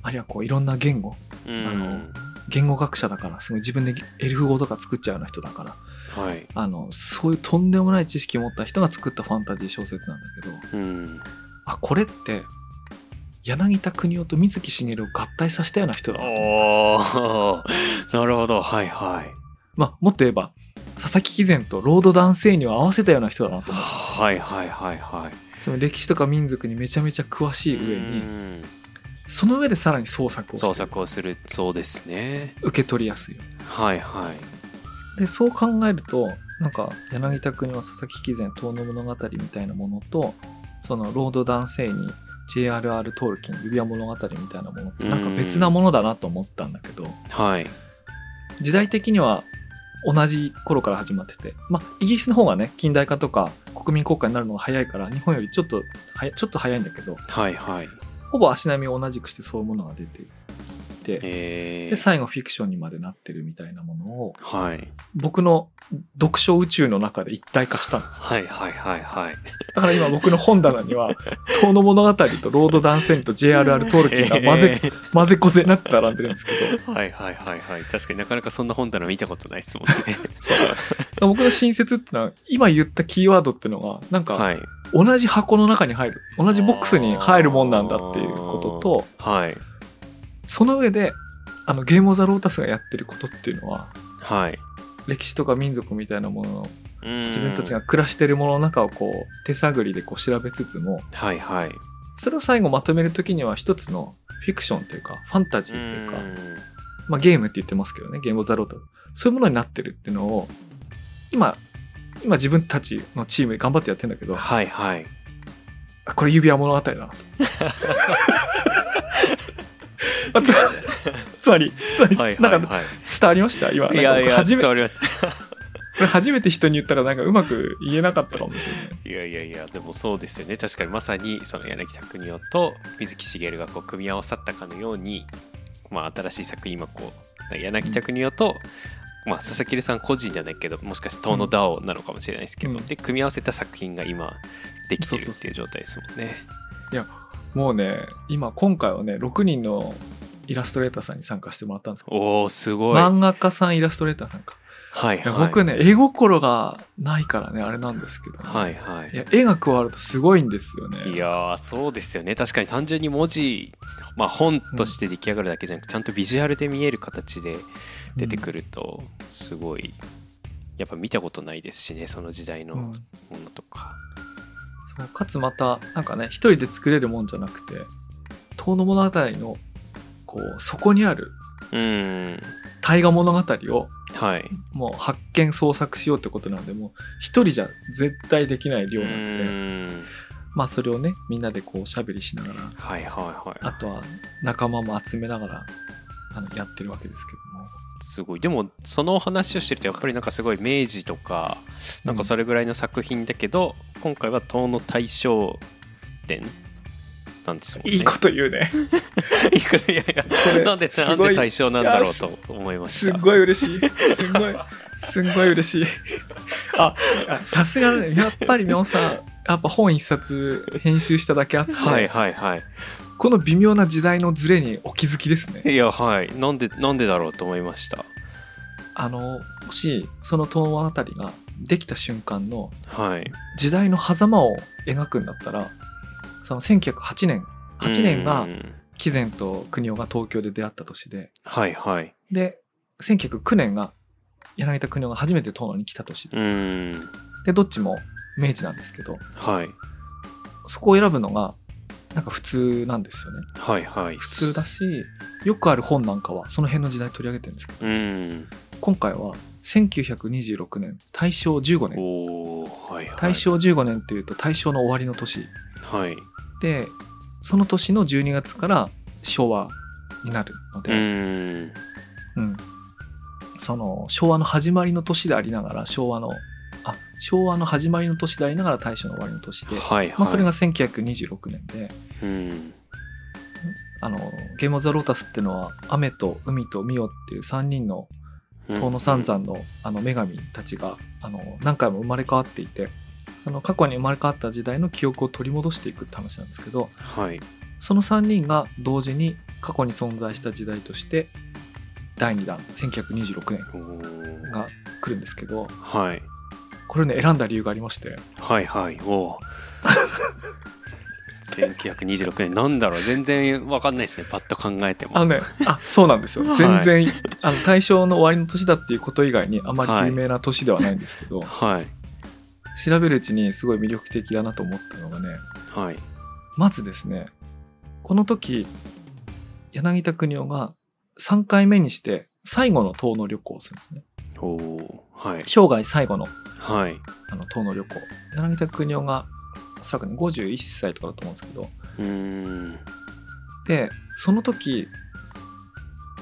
Speaker 1: あるいはこう、いろんな言語、
Speaker 2: う
Speaker 1: あの
Speaker 2: ん。
Speaker 1: 言語学者だから、すごい自分でエルフ語とか作っちゃうような人だから、
Speaker 2: はい。
Speaker 1: あの、そういうとんでもない知識を持った人が作ったファンタジー小説なんだけど、
Speaker 2: うん。
Speaker 1: あ、これって、柳田国夫と水木しげるを合体させたような人だ <laughs> な
Speaker 2: るほど。はいはい。
Speaker 1: まあ、もっと言えば、佐々木貴善とロード男性にを合わせたような人だなと思ったんですよ
Speaker 2: はいはいはいはい。
Speaker 1: その歴史とか民族にめちゃめちゃ詳しい上
Speaker 2: う
Speaker 1: に、
Speaker 2: ん。
Speaker 1: その上でさらに創作を
Speaker 2: 創作をするそうですね。
Speaker 1: 受け取りやすい。
Speaker 2: はいはい。
Speaker 1: で、そう考えると、なんか、柳田国夫佐々木貴善遠野物語みたいなものと、そのロード男性に JRR トールキン指輪物語みたいなものってなんか別なものだなと思ったんだけど、
Speaker 2: はい。
Speaker 1: 時代的には同じ頃から始まってて、まあ、イギリスの方がね、近代化とか国民国家になるのが早いから、日本よりちょっと早い、ちょっと早いんだけど、
Speaker 2: はいはい。
Speaker 1: ほぼ足並みを同じくしてそういうものが出ていて、
Speaker 2: えー。
Speaker 1: で、最後フィクションにまでなってるみたいなものを、
Speaker 2: はい。
Speaker 1: 僕の読書宇宙の中で一体化したんですよ。
Speaker 2: はいはいはいはい。
Speaker 1: だから今僕の本棚には、<laughs> 遠野物語とロードダンセンと JRR トールキンが混ぜ、
Speaker 2: え
Speaker 1: 混ぜこぜになって並んでるんですけど、
Speaker 2: ーはいはいはいはい。確かになかなかそんな本棚見たことないですもんね。
Speaker 1: 僕の新説ってのは、今言ったキーワードってのが、なんか、
Speaker 2: はい。
Speaker 1: 同じ箱の中に入る同じボックスに入るもんなんだっていうことと
Speaker 2: はい
Speaker 1: その上であのゲーム・オブ・ザ・ロータスがやってることっていうのは
Speaker 2: はい。
Speaker 1: 歴史とか民族みたいなものの自
Speaker 2: 自
Speaker 1: 分たちが暮らしてるものの中をこう手探りでこう調べつつも
Speaker 2: はいはい。
Speaker 1: それを最後まとめるときには一つのフィクションというかファンタジーというか
Speaker 2: ん。
Speaker 1: まあ、ゲームって言ってますけどねゲーム・オブ・ザ・ロータス。そういうものになってるっていうのを今今自分たちのチームで頑張ってやってるんだけど
Speaker 2: はいはい。
Speaker 1: あこれ指輪物語だなと。<laughs> <laughs> あつ <laughs> つまり、つまり、
Speaker 2: はいは
Speaker 1: ないんか
Speaker 2: はい
Speaker 1: 伝わりました？今。
Speaker 2: いやいや
Speaker 1: 初め
Speaker 2: 伝わりました
Speaker 1: れ初めて人に言ったらなんかうまく言えなかったかもしれない。
Speaker 2: いやいやいやでもそうですよね確かにまさにその柳田国夫と水木しげるがこう組み合わさったかのように、まあ、新しい作品今こう柳田国夫と、まあ、佐々木さん個人じゃないけどもしかして遠野ダオなのかもしれないですけど、
Speaker 1: うん
Speaker 2: で組み合わせた作品が今できてる
Speaker 1: そうそうそう
Speaker 2: っていう状態ですもんね。
Speaker 1: もうね、今、今回はね、6人のイラストレーターさんに参加してもらったんですけど、
Speaker 2: おおすごい。
Speaker 1: 漫画家さん、イラストレーターさんか。
Speaker 2: はいはい。
Speaker 1: 僕ね、絵心がないからね、あれなんですけど、ね
Speaker 2: はいはい
Speaker 1: いや、絵が加わるとすごいんですよね。
Speaker 2: いやーそうですよね確かに単純に文字、まあ、本として出来上がるだけじゃなく、ちゃんとビジュアルで見える形で出てくるとすごいやっぱ見たことないですしねその時代の
Speaker 1: うん
Speaker 2: ものとか、
Speaker 1: そうかつまた、なんかね、一人で作れるもんじゃなくて、遠野物語の、こう、そこにある
Speaker 2: うん。
Speaker 1: 大河物語を
Speaker 2: はい。
Speaker 1: もう発見創作しようってことなんで、もう一人じゃ絶対できない量
Speaker 2: う
Speaker 1: なので、
Speaker 2: ん。
Speaker 1: まあそれをね、みんなでこう喋りしながら、
Speaker 2: はいはいはい。
Speaker 1: あとは仲間も集めながら、やってるわけですけども。
Speaker 2: すごいでもそのお話をしてるとやっぱりなんかすごい明治とかなんかそれぐらいの作品だけど、今回は東の大正伝なんですもんね
Speaker 1: いいこと言うね。
Speaker 2: いいこといやいやなんで、なんで対象なんだろうと思いました。
Speaker 1: すっごい嬉しい。すんごい、すんごい嬉しい。あ、あさすがだね。やっぱりみょんさん、やっぱ本一冊編集しただけあって、
Speaker 2: はいはいはい。
Speaker 1: この微妙な時代のズレにお気づきですね。
Speaker 2: いや、はい。なんで、なんでだろうと思いました？
Speaker 1: あの、もし、その東物語ができた瞬間の
Speaker 2: はい。
Speaker 1: 時代の狭間を描くんだったら、その1908年、8年が
Speaker 2: うん
Speaker 1: 貴前と国夫が東京で出会った年で、
Speaker 2: はいはい。
Speaker 1: で、1909年が柳田国夫が初めて東野に来た年で、
Speaker 2: うん。
Speaker 1: で、どっちも明治なんですけど、
Speaker 2: はい。
Speaker 1: そこを選ぶのが、なんか普通なんですよね。
Speaker 2: はいはい。
Speaker 1: 普通だし、よくある本なんかはその辺の時代取り上げてるんですけど、
Speaker 2: うん。
Speaker 1: 今回は1926年、大正15年。
Speaker 2: はいはい。
Speaker 1: 大正15年というと大正の終わりの年
Speaker 2: はい。
Speaker 1: で、その年の12月から昭和になるの
Speaker 2: う
Speaker 1: で、
Speaker 2: ん。
Speaker 1: うんその昭和の始まりの年でありながら、昭和の、あ、昭和の始まりの年でありながら大正の終わりの年で、
Speaker 2: はいはい。
Speaker 1: まあそれが1926年で、
Speaker 2: うん。
Speaker 1: あの、ゲームオブザロータスっていうのは、雨と海とミオっていう3人の遠野三山のあの女神たちが、あの、何回も生まれ変わっていて、その過去に生まれ変わった時代の記憶を取り戻していくって話なんですけど、
Speaker 2: はい。
Speaker 1: その3人が同時に過去に存在した時代として、第2弾、1926年が来るんですけど、
Speaker 2: はい。
Speaker 1: これね、選んだ理由がありまして、
Speaker 2: はいはい。おー1926 <laughs> 年。なんだろう。全然わかんないですね。パッと考えても。
Speaker 1: あのね、あ、そうなんですよ。
Speaker 2: はい。
Speaker 1: 全然、あの、大正の終わりの年だっていうこと以外にあまり有名な年ではないんですけど、
Speaker 2: はい。
Speaker 1: 調べるうちにすごい魅力的だなと思ったのがね、
Speaker 2: はい。
Speaker 1: まずですね、この時、柳田国夫が3回目にして最後の遠野旅行をするんですね。
Speaker 2: はい。
Speaker 1: 生涯最後の
Speaker 2: はい。
Speaker 1: あの遠野旅行。柳田国夫がおそらくね51歳とかだと思うんですけど、で、その時、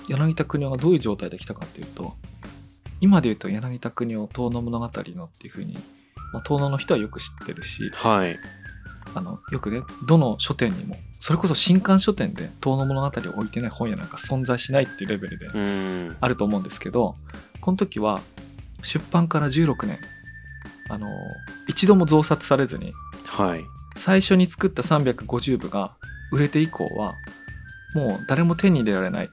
Speaker 1: 柳田国夫がどういう状態で来たかっていうと、今で言うと柳田国夫遠野物語のっていうふうに、まあ、遠野の人はよく知ってるし、
Speaker 2: はい。
Speaker 1: あの、よくね、どの書店にも、それこそ新刊書店で遠野物語を置いてない本屋なんか存在しないっていうレベルであると思うんですけど、この時は出版から16年、あの、一度も増刷されずに、
Speaker 2: はい。
Speaker 1: 最初に作った350部が売れて以降は、もう誰も手に入れられない。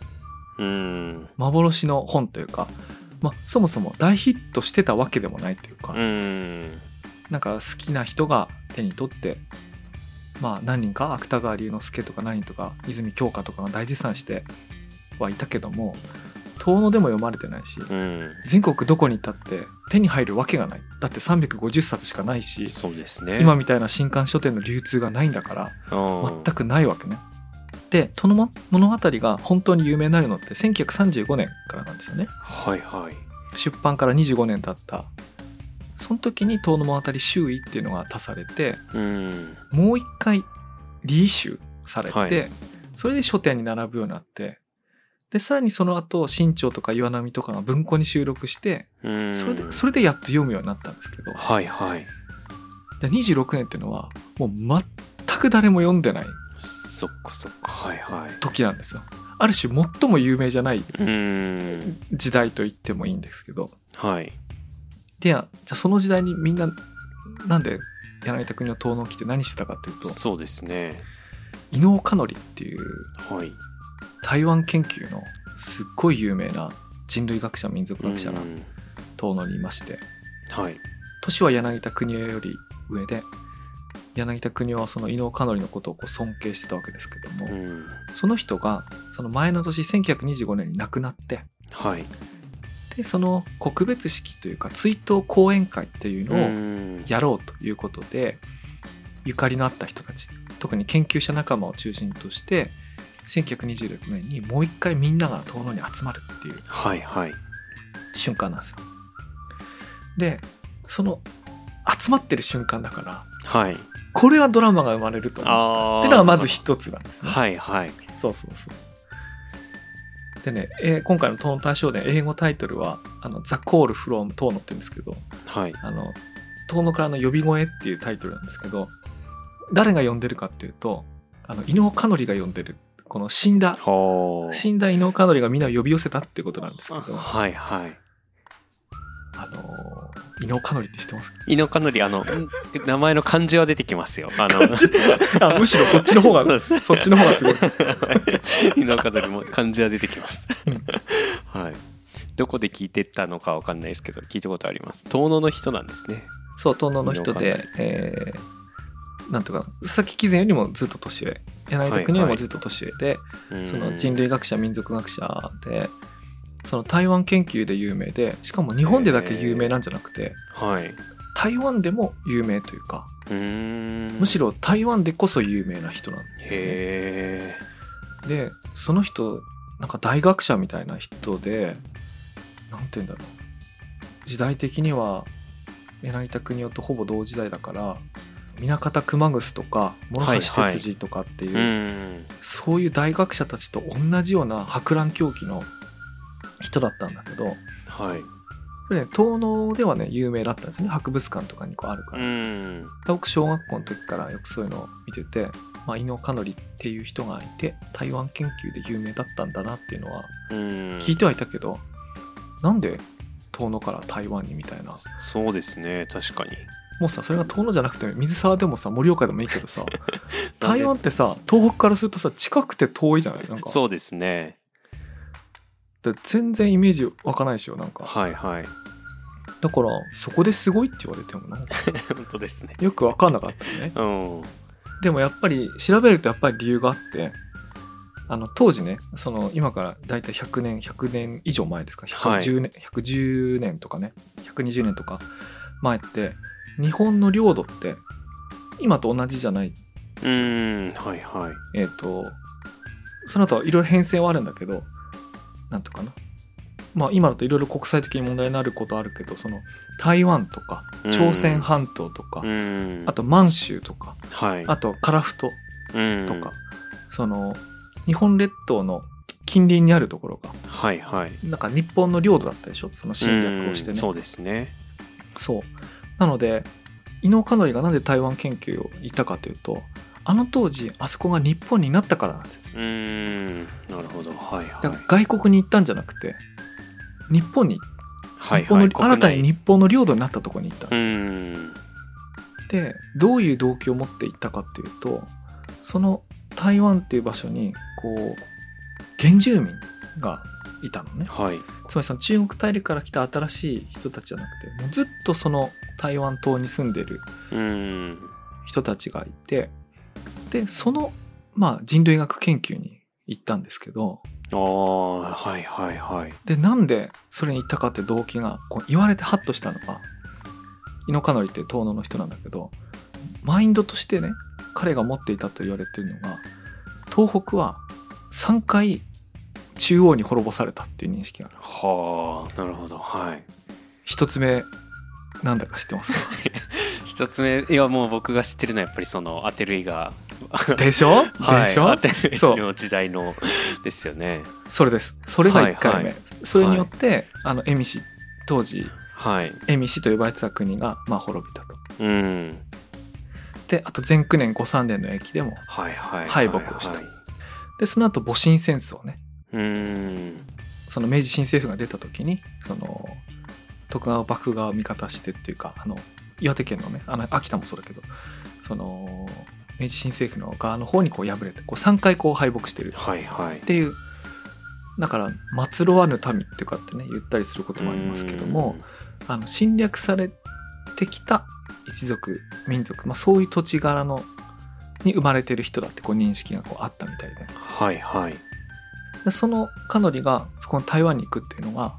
Speaker 1: う
Speaker 2: ーん。
Speaker 1: 幻の本というか、まあ、そもそも大ヒットしてたわけでもないというか、
Speaker 2: うーん。
Speaker 1: なんか好きな人が手に取って、まあ何人か芥川龍之介とか何とか泉鏡花とかが大絶賛してはいたけども遠野でも読まれてないし
Speaker 2: うん。
Speaker 1: 全国どこに行ったって手に入るわけがない。だって350冊しかないし
Speaker 2: そうですね。
Speaker 1: 今みたいな新刊書店の流通がないんだから全
Speaker 2: 全
Speaker 1: くないわけね。で、その物語が本当に有名になるのって1935年からなんですよね。
Speaker 2: はいはい。
Speaker 1: 出版から25年経った。その時に遠野物語周囲っていうのが足されて、
Speaker 2: うーん。
Speaker 1: もう一回リイシューされて、
Speaker 2: はい。
Speaker 1: それで書店に並ぶようになって、でさらにその後新潮とか岩波とかが文庫に収録して
Speaker 2: うん。
Speaker 1: それでそれでやっと読むようになったんですけど。
Speaker 2: はいはい。
Speaker 1: で26年っていうのはもう全く誰も読んでない
Speaker 2: そっかそっか。はいはい。
Speaker 1: 時なんですよ。ある種最も有名じゃない
Speaker 2: うん。
Speaker 1: 時代と言ってもいいんですけど。
Speaker 2: はい。
Speaker 1: ではじゃあその時代にみんななんで柳田国の遠野来て何してたかっていうと
Speaker 2: そうですね。
Speaker 1: 伊能兼則っていう
Speaker 2: はい
Speaker 1: 台湾研究のすっごい有名な人類学者民族学者が
Speaker 2: うん。
Speaker 1: 遠野にいまして
Speaker 2: はい。
Speaker 1: 年は柳田国男より上で柳田国男はその伊能兼則のことをこう尊敬してたわけですけども、
Speaker 2: うん。
Speaker 1: その人がその前の年1925年に亡くなって
Speaker 2: はい。
Speaker 1: でその告別式というか追悼講演会っていうのを
Speaker 2: うん。
Speaker 1: やろうということでゆかりのあった人たち特に研究者仲間を中心として1926年にもう一回みんなが遠野に集まるっていう
Speaker 2: はいはい
Speaker 1: 瞬間なんですよ。でその集まってる瞬間だから
Speaker 2: はい
Speaker 1: これはドラマが生まれると思っていうのがまず一つなんですね。
Speaker 2: はいはい
Speaker 1: そうそうそう。でね、えー今回の遠野大賞伝英語タイトルは「あの The Call from 遠野」って言うんですけど
Speaker 2: はい
Speaker 1: あの遠野からの呼び声っていうタイトルなんですけど誰が呼んでるかっていうとあの伊能兼則が呼んでるこの死んだ
Speaker 2: はあ
Speaker 1: 死んだ伊能兼則がみんなを呼び寄せたってことなんですけど。
Speaker 2: はいはい。
Speaker 1: あの伊能兼則って知ってます？か
Speaker 2: 伊能兼則あのん <laughs> 名前の漢字は出てきますよ。あの
Speaker 1: あむしろそっちの方が <laughs>
Speaker 2: そうです。
Speaker 1: そっちの方がすごい。
Speaker 2: 伊能兼則も漢字は出てきます。
Speaker 1: うん。
Speaker 2: はい。どこで聞いてたのかわかんないですけど聞いたことあります。遠野の人なんですね。
Speaker 1: そう、遠野の人で、えーなんとか、佐々木貴前よりもずっと年上、柳田国よりもずっと年上で、その人類学者、民族学者で、その台湾研究で有名で、しかも日本でだけ有名なんじゃなくて、
Speaker 2: はい。う
Speaker 1: 台湾でも有名というか。むしろ台湾でこそ有名な人なん
Speaker 2: へえ。
Speaker 1: で、その人、なんか大学者みたいな人で、なんて言うんだろう。時代的には、柳田国夫とほぼ同時代だから、南方熊楠とか、諸橋哲司とかっていう、
Speaker 2: うん。
Speaker 1: そういう大学者たちと同じような博覧狂気の人だったんだけど、
Speaker 2: はい。
Speaker 1: ね、東能ではね、有名だったんですよね。博物館とかにこうあるか
Speaker 2: う
Speaker 1: ら。
Speaker 2: ん。
Speaker 1: 僕、小学校の時からよくそういうのを見てて、まあ、伊能兼則っていう人がいて、台湾研究で有名だったんだなっていうのは
Speaker 2: うん。
Speaker 1: 聞いてはいたけど、なんで遠野から台湾にみたいな？
Speaker 2: そうですね。確かに。
Speaker 1: もうさ、それが遠野じゃなくて、水沢でもさ、盛岡でもいいけどさ、<laughs> 台湾ってさ、東北からするとさ、近くて遠いじゃない？なんか。
Speaker 2: そうですね。
Speaker 1: で全然イメージ湧かないでしょ、なんか。
Speaker 2: はいはい。
Speaker 1: だから、そこですごいって言われてもなんか、<laughs>
Speaker 2: 本当ですね。
Speaker 1: よくわかんなかったね。
Speaker 2: うん。
Speaker 1: でもやっぱり、調べるとやっぱり理由があって、あの、当時ね、その、今からだいたい100年、100年以上前ですか、
Speaker 2: はい
Speaker 1: 110年、110年とかね、120年とか前って、日本の領土って、今と同じじゃない。
Speaker 2: うん。はいはい。
Speaker 1: えっ、と、その後いろいろ変遷はあるんだけど、なんとかな。まあ今だといろいろ国際的に問題になることあるけど、その台湾とか朝鮮半島とか、
Speaker 2: うん。
Speaker 1: あと満州とか、
Speaker 2: はい。
Speaker 1: あと樺太
Speaker 2: うん
Speaker 1: とか、その日本列島の近隣にあるところが、
Speaker 2: はいはい。
Speaker 1: なんか日本の領土だったでしょ？その侵略をしてね。
Speaker 2: うんそうですね。
Speaker 1: そう。なので、伊能兼則がなんで台湾研究を行ったかというと、あの当時、あそこが日本になったからなんですよ。
Speaker 2: うん。なるほど。はい
Speaker 1: だ
Speaker 2: はい。
Speaker 1: から外国に行ったんじゃなくて、日本に、日本の
Speaker 2: はいはい。
Speaker 1: 新たに日本の領土になったところに行ったん
Speaker 2: う
Speaker 1: ですよ。
Speaker 2: ん。
Speaker 1: で、どういう動機を持って行ったかっていうと、その台湾っていう場所に、こう、原住民がいたのね。
Speaker 2: はい。
Speaker 1: つまりその中国大陸から来た新しい人たちじゃなくて、もうずっとその台湾島に住んでる
Speaker 2: うん。
Speaker 1: 人たちがいて、で、その、まあ人類学研究に行ったんですけど、
Speaker 2: ああ、はいはいはい。
Speaker 1: で、なんでそれに行ったかって動機が、こう言われてハッとしたのが、伊能兼則っていう東野の人なんだけど、マインドとしてね、彼が持っていたと言われてるのが、東北は3回中央に滅ぼされたっていう認識がある。
Speaker 2: はあ、なるほど。はい。
Speaker 1: 一つ目、なんだか知ってますか？<laughs>
Speaker 2: 一つ目、いやもう僕が知ってるのはやっぱりそのアテルイが。
Speaker 1: でしょ、<laughs>
Speaker 2: はい、
Speaker 1: でしょ？
Speaker 2: アテネ
Speaker 1: そう。
Speaker 2: の時代のですよね。
Speaker 1: それです。それが1回目、
Speaker 2: はいはい。
Speaker 1: それによって、あのエミシ当時
Speaker 2: はい。
Speaker 1: エミシと呼ばれてた国がまあ滅びたと。
Speaker 2: うん。
Speaker 1: であと前九年五三年の駅でも
Speaker 2: はいはい
Speaker 1: 敗北をした。
Speaker 2: はい
Speaker 1: でその後戊辰戦争ね
Speaker 2: うん。
Speaker 1: その明治新政府が出た時にその徳川幕府側を味方してっていうかあの岩手県のねあの秋田もそうだけどその明治新政府の側の方にこう敗れてこう3回こう敗北してる。っていう。だから「末路わぬ民」っていうかってね言ったりすることもありますけどもあの侵略されてきた一族民族、まあ、そういう土地柄のに生まれてる人だってこう認識がこうあったみたいで。
Speaker 2: はいはい
Speaker 1: でそのカノリがそこの台湾に行くっていうのが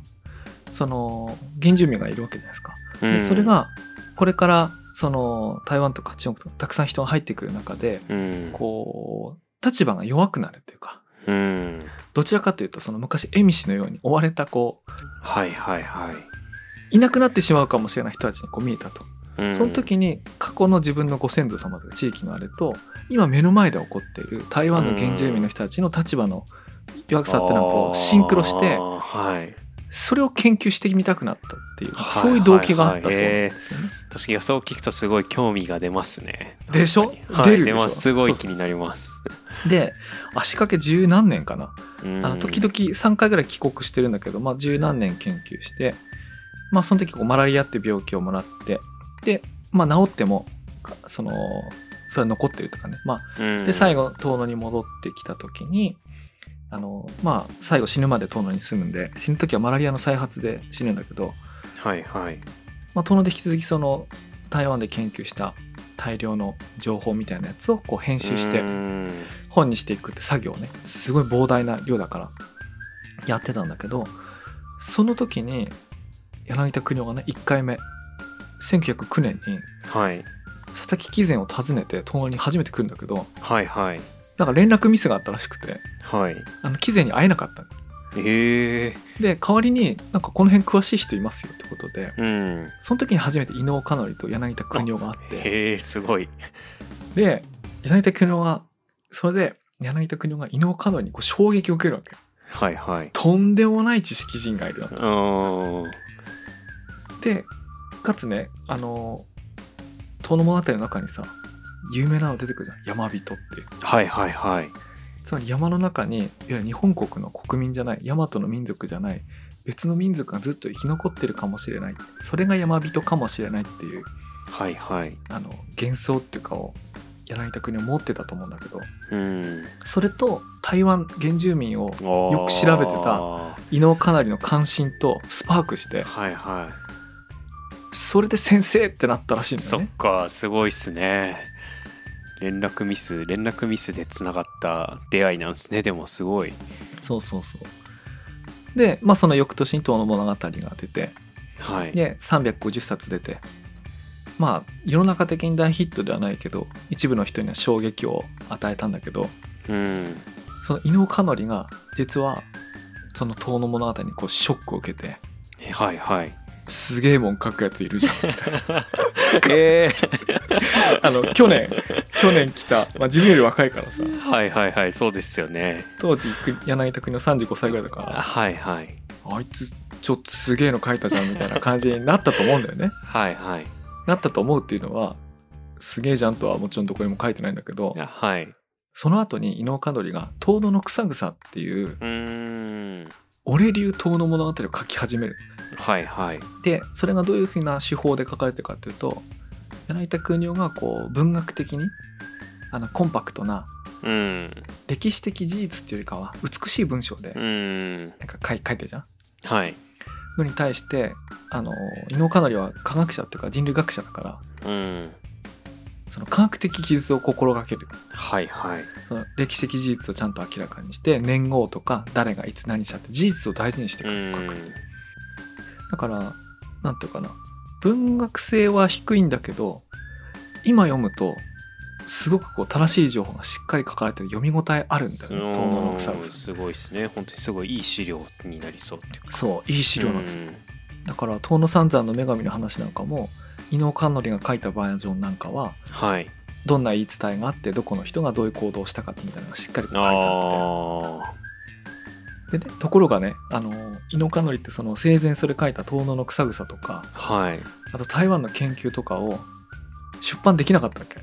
Speaker 1: その原住民がいるわけじゃないですか。
Speaker 2: うん
Speaker 1: でそれがこれからその台湾とか中国とかたくさん人が入ってくる中で
Speaker 2: うん
Speaker 1: こう立場が弱くなるというか
Speaker 2: うん
Speaker 1: どちらかというとその昔エミシのように追われたこう
Speaker 2: はいはいはい
Speaker 1: いなくなってしまうかもしれない人たちにこう見えたと。
Speaker 2: うん。
Speaker 1: その時に過去の自分のご先祖様とか地域のあれと今目の前で起こっている台湾の原住民の人たちの立場の弱さっていうのはこうシンクロして
Speaker 2: はい。
Speaker 1: それを研究してみたくなったっていう
Speaker 2: はい。
Speaker 1: そういう動機があったそうなんですよね。
Speaker 2: 確かに予想を聞くとすごい興味が出ますね。
Speaker 1: でしょ？
Speaker 2: はい
Speaker 1: 出るでしょ？
Speaker 2: 出ますすご
Speaker 1: そう
Speaker 2: い気になります。
Speaker 1: で足掛け十何年かな？
Speaker 2: あ
Speaker 1: あの時々3回ぐらい帰国してるんだけど、まあ、十何年研究して、まあ、その時こうマラリアって病気をもらってで、まあ、治ってもかそのそれは残ってるとかね、まあ、で最後遠野に戻ってきた時にあのまあ最後死ぬまで遠野に住むんで死ぬ時はマラリアの再発で死ぬんだけど、
Speaker 2: はいはい。
Speaker 1: まあ、遠野で引き続きその台湾で研究した大量の情報みたいなやつをこう編集して
Speaker 2: うん。
Speaker 1: 本にしていくって作業をね。すごい膨大な量だからやってたんだけどその時に柳田国男がね1回目1909年に
Speaker 2: はい。
Speaker 1: 佐々木貴前を訪ねて遠野に初めて来るんだけど
Speaker 2: はいはい。
Speaker 1: なんか連絡ミスがあったらしくて
Speaker 2: はい。
Speaker 1: あの貴前に会えなかった。の
Speaker 2: ええ
Speaker 1: で代わりになんかこの辺詳しい人いますよってことで
Speaker 2: うん。
Speaker 1: その時に初めて伊能かのりと柳田国男があって。
Speaker 2: へえすごい。
Speaker 1: で柳田国男がそれで柳田国男が伊能かのりにこう衝撃を受けるわけ。
Speaker 2: はいはい。
Speaker 1: とんでもない知識人がいるなと。
Speaker 2: うん
Speaker 1: でかつねあの遠野物語の中にさ有名なの出てくるじゃん。山人って。いう
Speaker 2: はいはいはい。
Speaker 1: つまり山の中にいわゆる日本国の国民じゃない大和の民族じゃない別の民族がずっと生き残ってるかもしれないそれが山人かもしれないっていう
Speaker 2: はいはい。
Speaker 1: あの幻想っていうかを柳田国は持ってたと思うんだけど
Speaker 2: うん。
Speaker 1: それと台湾原住民を
Speaker 2: よ
Speaker 1: よく調べてた伊能かなりの関心とスパークして
Speaker 2: はいは
Speaker 1: それで先生ってなったらしい
Speaker 2: いそっ
Speaker 1: んだよね。
Speaker 2: かすごいっすね。連絡ミス連絡ミスでつながった出会いなんですねでもすごい。
Speaker 1: そうそうそう。でまあその翌年に「遠の物語」が出て
Speaker 2: はい。
Speaker 1: で350冊出てまあ世の中的に大ヒットではないけど一部の人には衝撃を与えたんだけど
Speaker 2: うん。
Speaker 1: その伊能かのりが実はその遠の物語にこうショックを受けて
Speaker 2: はいはい
Speaker 1: すげえもん書くやついるじゃん。みたいな
Speaker 2: え
Speaker 1: あの去年去年来た、まあ、自分より若いからさ。
Speaker 2: ー、はいはいはいそうですよね。
Speaker 1: 当時柳田国の35歳ぐらいだから。
Speaker 2: はいはい。
Speaker 1: あいつちょっとすげえの書いたじゃんみたいな感じになったと思うんだよね。
Speaker 2: はいはい。
Speaker 1: なったと思うっていうのはすげえじゃんとはもちろんどこにも書いてないんだけど
Speaker 2: はい
Speaker 1: その後に伊能かのりが「遠野の草草」ってい。う
Speaker 2: うーん
Speaker 1: 俺流遠野物語を書き始める
Speaker 2: はいはい。
Speaker 1: でそれがどういうふうな手法で書かれてるかっていうと柳田国男がこう文学的にあのコンパクトな
Speaker 2: うん。
Speaker 1: 歴史的事実っていうよりかは美しい文章で
Speaker 2: うん。
Speaker 1: なんか書い書いてるじゃん？
Speaker 2: はい。
Speaker 1: のに対してあの伊能かなりは科学者っていうか人類学者だから
Speaker 2: うん。
Speaker 1: その科学的記述を心がける。
Speaker 2: はいはい。
Speaker 1: その歴史的事実をちゃんと明らかにして年号とか誰がいつ何したって事実を大事にして
Speaker 2: う
Speaker 1: 書く。
Speaker 2: ん
Speaker 1: だからなんていうかな。文学性は低いんだけど今読むとすごくこう正しい情報がしっかり書かれてる読み応えあるんだよね「遠野の草草
Speaker 2: すごいですね。本当にすごいいい資料になりそうっていうか。
Speaker 1: そういい資料なんですよ、
Speaker 2: うん
Speaker 1: だから遠野三山の女神の話なんかも伊能かのりが書いたバージョンなんかは
Speaker 2: はい。
Speaker 1: どんな言い伝えがあってどこの人がどういう行動をしたかみたいなのがしっかりと書いてあ
Speaker 2: あ
Speaker 1: ってでねところがねあの伊能守ってその生前それ書いた遠野の草草とか
Speaker 2: あはい。
Speaker 1: あと台湾の研究とかを出版できなかったわけ、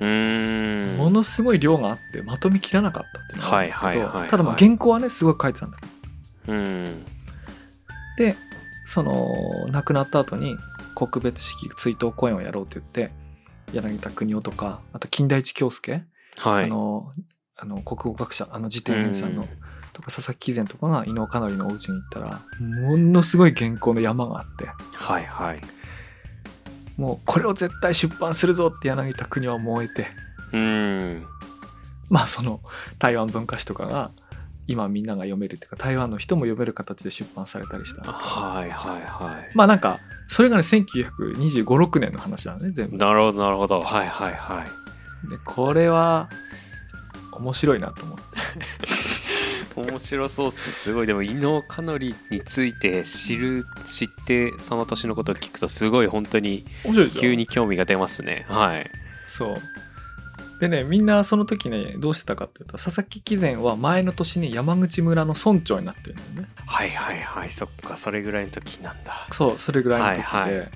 Speaker 2: うーん。
Speaker 1: ものすごい量があってまとめきらなかったっていうのがあるんだけど
Speaker 2: はいはいはいはい。
Speaker 1: ただまあ原稿はねすごい書いてたんだ
Speaker 2: うん。
Speaker 1: でその亡くなった後に告別式追悼公演をやろうって言って柳田国夫とかあと金田一京介、
Speaker 2: はい。
Speaker 1: あのあの国語学者あの辞典編さんの、とか佐々木貴善とかが伊能かのりのお家に行ったらものすごい原稿の山があって。
Speaker 2: はいはい。
Speaker 1: もうこれを絶対出版するぞって柳田国夫は燃えて。
Speaker 2: うん。
Speaker 1: まあその台湾文化史とかが今みんなが読めるっていうか台湾の人も読める形で出版されたりした。
Speaker 2: はいはいはい。
Speaker 1: まあなんかそれがね1925、6年の話だね全部。
Speaker 2: なるほどなるほど。はいはいはい。
Speaker 1: でこれは面白いなと思って。
Speaker 2: 面白そうっすすごい。でも伊能かのりについて知る知ってその年のことを聞くとすごい本当に急に興味が出ますね。はい。
Speaker 1: そう。でねみんなその時ねどうしてたかっていうと佐々木貴善は前の年に山口村の村長になってるんだよね。
Speaker 2: はいはいはい。そっかそれぐらいの時なんだ。
Speaker 1: そうそれぐらいの時で、
Speaker 2: はいは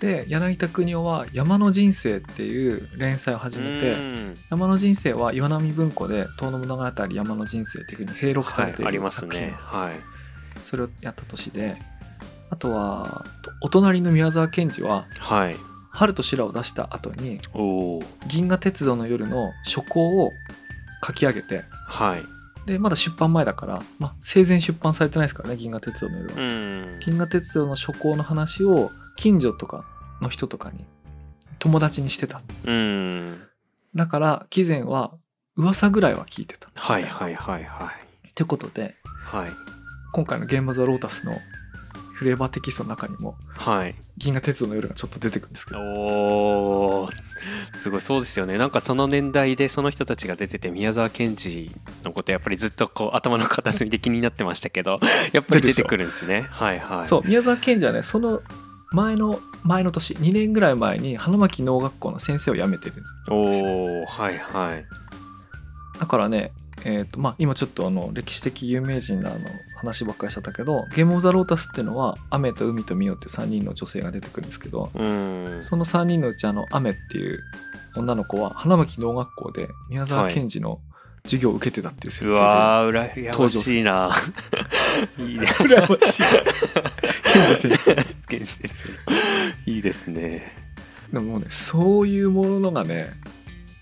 Speaker 1: で柳田国夫は「山の人生」っていう連載を始めて
Speaker 2: うん。
Speaker 1: 山の人生は岩波文庫で「遠野物語山の人生」っていうふうに併録されている
Speaker 2: ますね。はい。
Speaker 1: それをやった年であとはお隣の宮沢賢治は
Speaker 2: はい「
Speaker 1: 春と修羅」を出した後に
Speaker 2: おお「
Speaker 1: 銀河鉄道の夜」の初稿を書き上げて
Speaker 2: はい
Speaker 1: でまだ出版前だから、まあ、生前出版されてないですからね銀河鉄道の夜は、
Speaker 2: うん。
Speaker 1: 銀河鉄道の初稿の話を近所とかの人とかに友達にしてた。
Speaker 2: うん。
Speaker 1: だから貴前は噂ぐらいは聞いてた。
Speaker 2: はいはいはいはい。
Speaker 1: ってことで
Speaker 2: はい。
Speaker 1: 今回の「ゲーム・ザ・ロータス」のフレーバーテキストの中にも
Speaker 2: はい。
Speaker 1: 銀河鉄道の夜がちょっと出てくるんですけど。
Speaker 2: おーすごいそうですよね。なんかその年代でその人たちが出てて宮沢賢治のことやっぱりずっとこう頭の片隅で気になってましたけど <laughs> やっぱり出てくるんですね。はいはい。
Speaker 1: そう宮沢賢治はねその前の前の年2年ぐらい前に花巻農学校の先生を辞めてる
Speaker 2: おおはいはい。
Speaker 1: だからねえーとまあ、今ちょっとあの歴史的有名人のあの話ばっかりしちゃったけど「ゲーム・オブ・ザ・ロータス」っていうのは雨と海とミオっていう3人の女性が出てくるんですけど
Speaker 2: うん。
Speaker 1: その3人のうちあの雨っていう女の子は花巻農学校で宮沢賢治の授業を受けてたっていう設定
Speaker 2: う
Speaker 1: で、
Speaker 2: わー羨ましいな。いいね。
Speaker 1: 羨ましい。賢治先生
Speaker 2: 賢治ですよいいですね。
Speaker 1: でももうねそういうものがね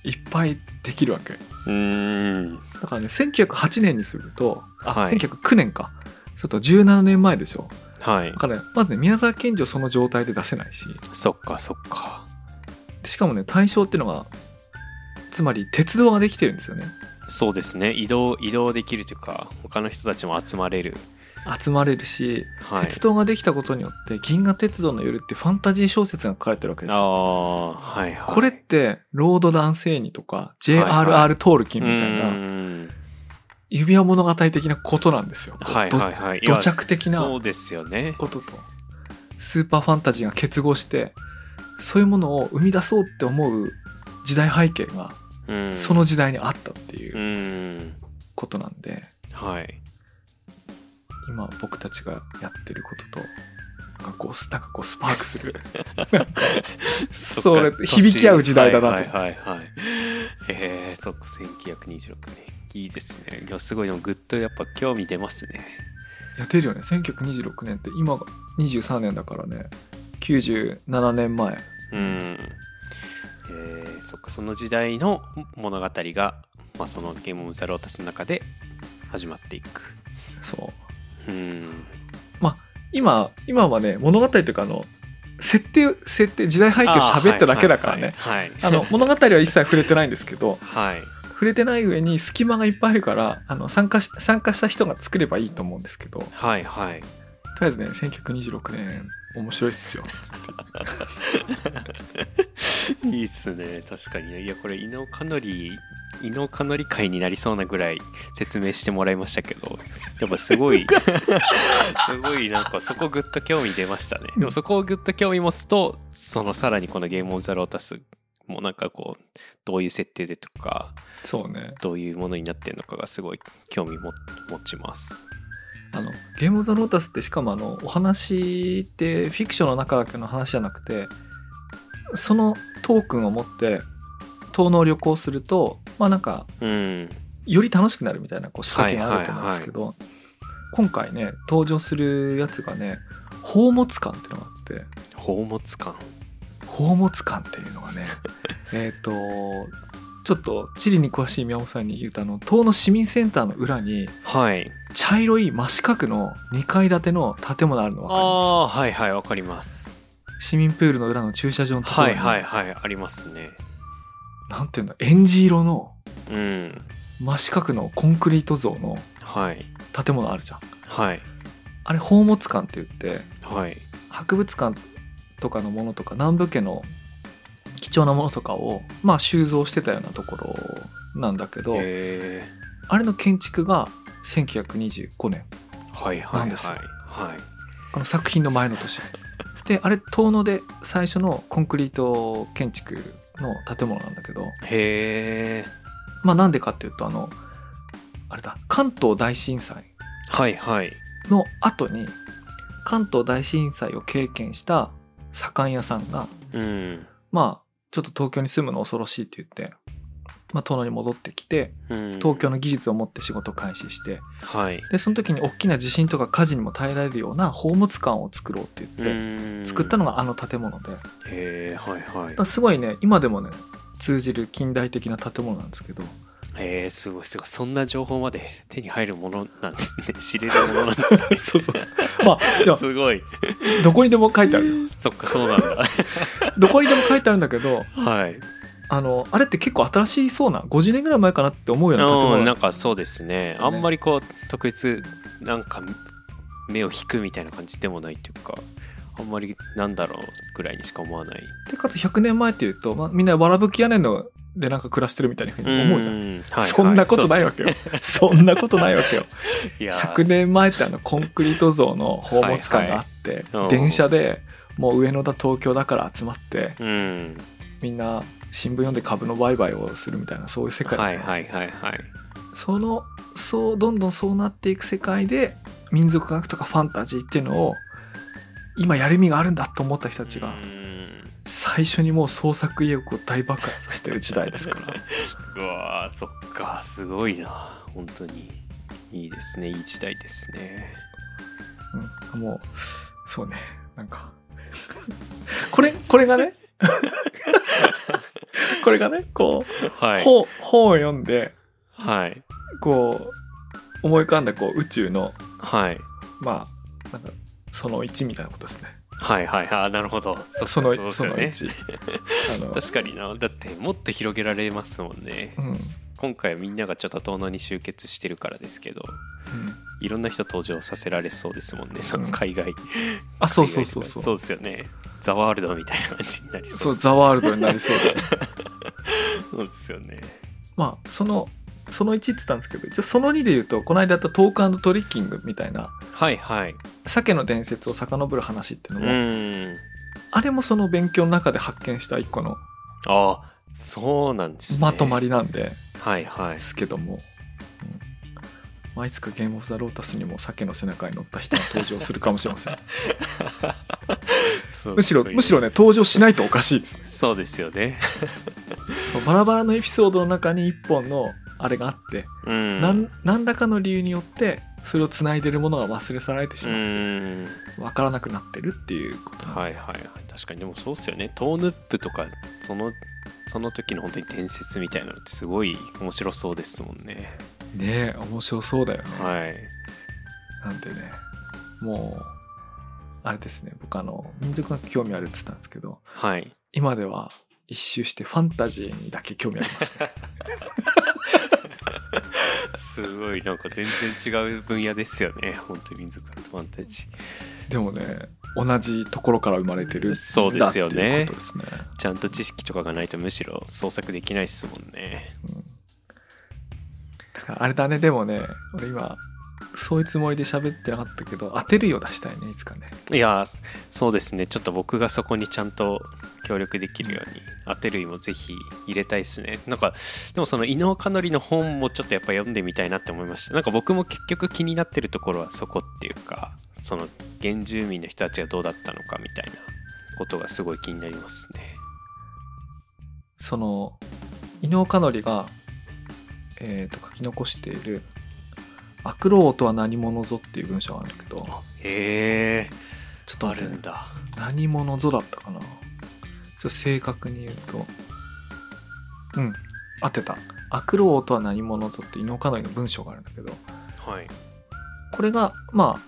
Speaker 1: いっぱいできるわけ。
Speaker 2: うーん。
Speaker 1: だからね1908年にするとあ、
Speaker 2: はい。
Speaker 1: 1909年か。ちょっと17年前でしょ。
Speaker 2: はい。
Speaker 1: だから、ね、まずね宮沢賢治をその状態で出せないし。
Speaker 2: そっかそっか。
Speaker 1: でしかもね対象っていうのがつまり鉄道ができてるんですよね。
Speaker 2: そうですね。移動移動できるというか他の人たちも集まれる。
Speaker 1: 集まれるし、
Speaker 2: はい。
Speaker 1: 鉄道ができたことによって「銀河鉄道の夜」ってファンタジー小説が書かれてるわけです
Speaker 2: あ
Speaker 1: よ
Speaker 2: あはいはい。
Speaker 1: これってロード・ダンセーニとか
Speaker 2: はい
Speaker 1: J.R.R. トールキンみたいな
Speaker 2: な
Speaker 1: 指輪物語的なことなんですよ。
Speaker 2: はい
Speaker 1: ど
Speaker 2: はいはい。
Speaker 1: 土着的な
Speaker 2: そうですよね。
Speaker 1: ことと。スーパーファンタジーが結合してそういうものを生み出そうって思う時代背景が
Speaker 2: うん。
Speaker 1: その時代にあったっていううん。ことなんで、
Speaker 2: はい。
Speaker 1: 今僕たちがやってることとかこうなんかこうスパークする。<laughs> それ響き合う時代だなと。
Speaker 2: はいはいはいはい。えー、そっか。1926年。いいですね。いやすごいでもぐっとやっぱ興味出ますね。
Speaker 1: やってるよね。1926年って今が23年だからね。97年前。
Speaker 2: うん。えー、そっか。その時代の物語が、まあ、そのゲームオブザロータスの中で始まっていく。
Speaker 1: そう。
Speaker 2: うん
Speaker 1: 今今はね物語というかあの設定設定時代背景を喋っただけだからね。あの <laughs> 物語は一切触れてないんですけど
Speaker 2: はい、はい。
Speaker 1: 触れてない上に隙間がいっぱいあるからあの参加し参加した人が作ればいいと思うんですけど。
Speaker 2: はいはい
Speaker 1: あえずね1926年面白いっすよ。
Speaker 2: いいっすね。確かにね。いやこれ伊能かのり伊能かのり会になりそうなぐらい説明してもらいましたけど。やっぱすごい <laughs> すごいなんかそこぐっと興味出ましたね。でもそこをぐっと興味持つとそのさらにこのゲームオブザロータスもうなんかこうどういう設定でとか
Speaker 1: そうね。
Speaker 2: どういうものになってるのかがすごい興味も持ちます
Speaker 1: あのゲーム・オブ・ザ・ロータスってしかもあのお話ってフィクションの中だけの話じゃなくてそのトークンを持って遠野を旅行するとまあなんか
Speaker 2: うん。
Speaker 1: より楽しくなるみたいなこう仕掛けがあると思うんですけど、今回ね登場するやつがね宝物館っていうのがあって
Speaker 2: 宝物館。
Speaker 1: 宝物館っていうのがね <laughs> えっとちょっと地理に詳しい宮本さんに言うとあの遠野市民センターの裏に
Speaker 2: はい。
Speaker 1: 茶色い真四角の2階建ての建物あるの分かりま
Speaker 2: ああはいはいわかります。
Speaker 1: す市民プールの裏の駐車場のところに、
Speaker 2: はいはいはいありますね。
Speaker 1: なんていうんだ？エンジ色の
Speaker 2: うん。
Speaker 1: 真四角のコンクリート像の
Speaker 2: はい。
Speaker 1: 建物あるじゃん。
Speaker 2: はい。
Speaker 1: あれ宝物館って言って
Speaker 2: はい。
Speaker 1: 博物館とかのものとか南部家の貴重なものとかをまあ収蔵してたようなところなんだけど、
Speaker 2: え
Speaker 1: あれの建築が1925年
Speaker 2: ー、はいはいはい。
Speaker 1: なんです。よ
Speaker 2: はい。
Speaker 1: この作品の前の年 <laughs> であれ遠野で最初のコンクリート建築の建物なんだけど
Speaker 2: へえ
Speaker 1: まあなんでかっていうとあのあれだ関東大震災
Speaker 2: はいはい。
Speaker 1: の後に関東大震災を経験した左官屋さんが
Speaker 2: うん。
Speaker 1: まあちょっと東京に住むの恐ろしいって言って、まあ、遠野に戻ってきて
Speaker 2: うん。
Speaker 1: 東京の技術を持って仕事開始して
Speaker 2: はい。
Speaker 1: でその時に大きな地震とか火事にも耐えられるような宝物館を作ろうって言って作ったのがあの建物で。
Speaker 2: へえはいはい。
Speaker 1: らすごいね今でもね通じる近代的な建物なんですけど
Speaker 2: へえすごいすごい。そんな情報まで手に入るものなんですね。知れるものなんですね。<laughs>
Speaker 1: そうそうそう。まあ
Speaker 2: すごい。
Speaker 1: どこにでも書いてあるよ。
Speaker 2: そっかそうなんだ。<laughs>
Speaker 1: どこにでも書いてあるんだけど
Speaker 2: はい。
Speaker 1: あのあれって結構新しそうな50年ぐらい前かなって思うような建物。
Speaker 2: うんなんかそうですね。あんまりこう特別なんか目を引くみたいな感じでもないというかあんまりなんだろうぐらいにしか思わない。
Speaker 1: でかつ100年前っていうと、まあ、みんなわらぶき屋根のでなんか暮らしてるみたいなふうに思うじゃん、
Speaker 2: んはいはい。
Speaker 1: そんなことないわけよ。そんなことないわけよ。<laughs>
Speaker 2: いやー。
Speaker 1: 100年前ってあのコンクリート像の宝物館があって、
Speaker 2: はいはい
Speaker 1: 電車でもう上野だ東京だから集まって
Speaker 2: うん。
Speaker 1: みんな新聞読んで株の売買をするみたいなそういう世界だ
Speaker 2: はいはいはいはい。
Speaker 1: そのそうどんどんそうなっていく世界で民族学とかファンタジーっていうのを今やる意味があるんだと思った人たちが
Speaker 2: うん。
Speaker 1: 最初にもう創作意欲を大爆発させてる時代ですから。<laughs>
Speaker 2: うわーそっか。すごいな。本当に。いいですね。いい時代ですね。
Speaker 1: うん、もうそうね。なんか。<laughs> これこれがね <laughs> これがねこう、
Speaker 2: はい。
Speaker 1: 本本を読んで
Speaker 2: はい。
Speaker 1: こう思い浮かんだこう宇宙の
Speaker 2: はい。
Speaker 1: まあなんかその1みたいなことですね。
Speaker 2: はいはいあーなるほど。そ
Speaker 1: その
Speaker 2: そうです
Speaker 1: その
Speaker 2: よね
Speaker 1: 1あの、<laughs>
Speaker 2: 確かにな。だってもっと広げられますもんね、
Speaker 1: うん。うん
Speaker 2: 今回はみんながちょっと遠野に集結してるからですけどいろんな人登場させられそうですもんね。その海外、
Speaker 1: あそうそうそうそう。
Speaker 2: そうですよね。ザワールドみたいな感じになり
Speaker 1: そ
Speaker 2: そうう
Speaker 1: ザワールドになりそうでしょ <laughs>
Speaker 2: そうですよね。
Speaker 1: まあそのその1って言ったんですけど一応その2で言うとこの間やったトークトリッキングみたいな
Speaker 2: はいはい。
Speaker 1: 鮭の伝説を遡る話っていう
Speaker 2: う
Speaker 1: のも、
Speaker 2: ん。
Speaker 1: あれもその勉強の中で発見した一個の
Speaker 2: あそうなんですね。
Speaker 1: まとまりなんで
Speaker 2: はいはい。
Speaker 1: ですけども、うん。まあ、いつかゲームオブザロータスにも鮭の背中に乗った人が登場するかもしれません。<laughs> むしろむしろね登場しないとおかしいですね。
Speaker 2: そうですよね。
Speaker 1: そうバラバラのエピソードの中に一本のあれがあって、
Speaker 2: うん。
Speaker 1: なん何らかの理由によってそれをつないでるものが忘れ去られてし
Speaker 2: う
Speaker 1: まって
Speaker 2: ん。
Speaker 1: 分からなくなってるっていうこと。
Speaker 2: はいはいはい。確かにでもそうっすよね。トーヌップとかそのその時の本当に伝説みたいなのってすごい面白そうですもんね。
Speaker 1: ねえ面白そうだよね、
Speaker 2: はい。
Speaker 1: なんでねもうあれですね。僕あの民族学興味あるって言ったんですけど
Speaker 2: はい。
Speaker 1: 今では一周してファンタジーにだけ興味ありますね。
Speaker 2: すごいなんか全然違う分野ですよね。本当に民族学とファンタジー。
Speaker 1: でもね同じところから生まれてる
Speaker 2: そうですよね。
Speaker 1: ね、
Speaker 2: ちゃんと知識とかがないとむしろ創作できないっすもんね。
Speaker 1: うん。だからあれだねでもね俺今そういうつもりで喋ってなかったけど当てるよう出したいねいつかね。
Speaker 2: いやそうですね。ちょっと僕がそこにちゃんと協力できるように当てる意もぜひ入れたいですね。なんかでもその伊能かのりの本もちょっとやっぱ読んでみたいなって思いました。なんか僕も結局気になってるところはそこっていうかその原住民の人たちがどうだったのかみたいなことがすごい気になりますね。
Speaker 1: その伊能かのりが、えー、と書き残している「悪老とは何者ぞ」っていう文章があるんだけど。
Speaker 2: へえ。
Speaker 1: ちょっと
Speaker 2: あるんだ。
Speaker 1: 何者ぞだったかな？ちょっと正確に言うと。うん。合ってた「悪老とは何者ぞ」って伊能かのりの文章があるんだけど。
Speaker 2: はい。
Speaker 1: これがま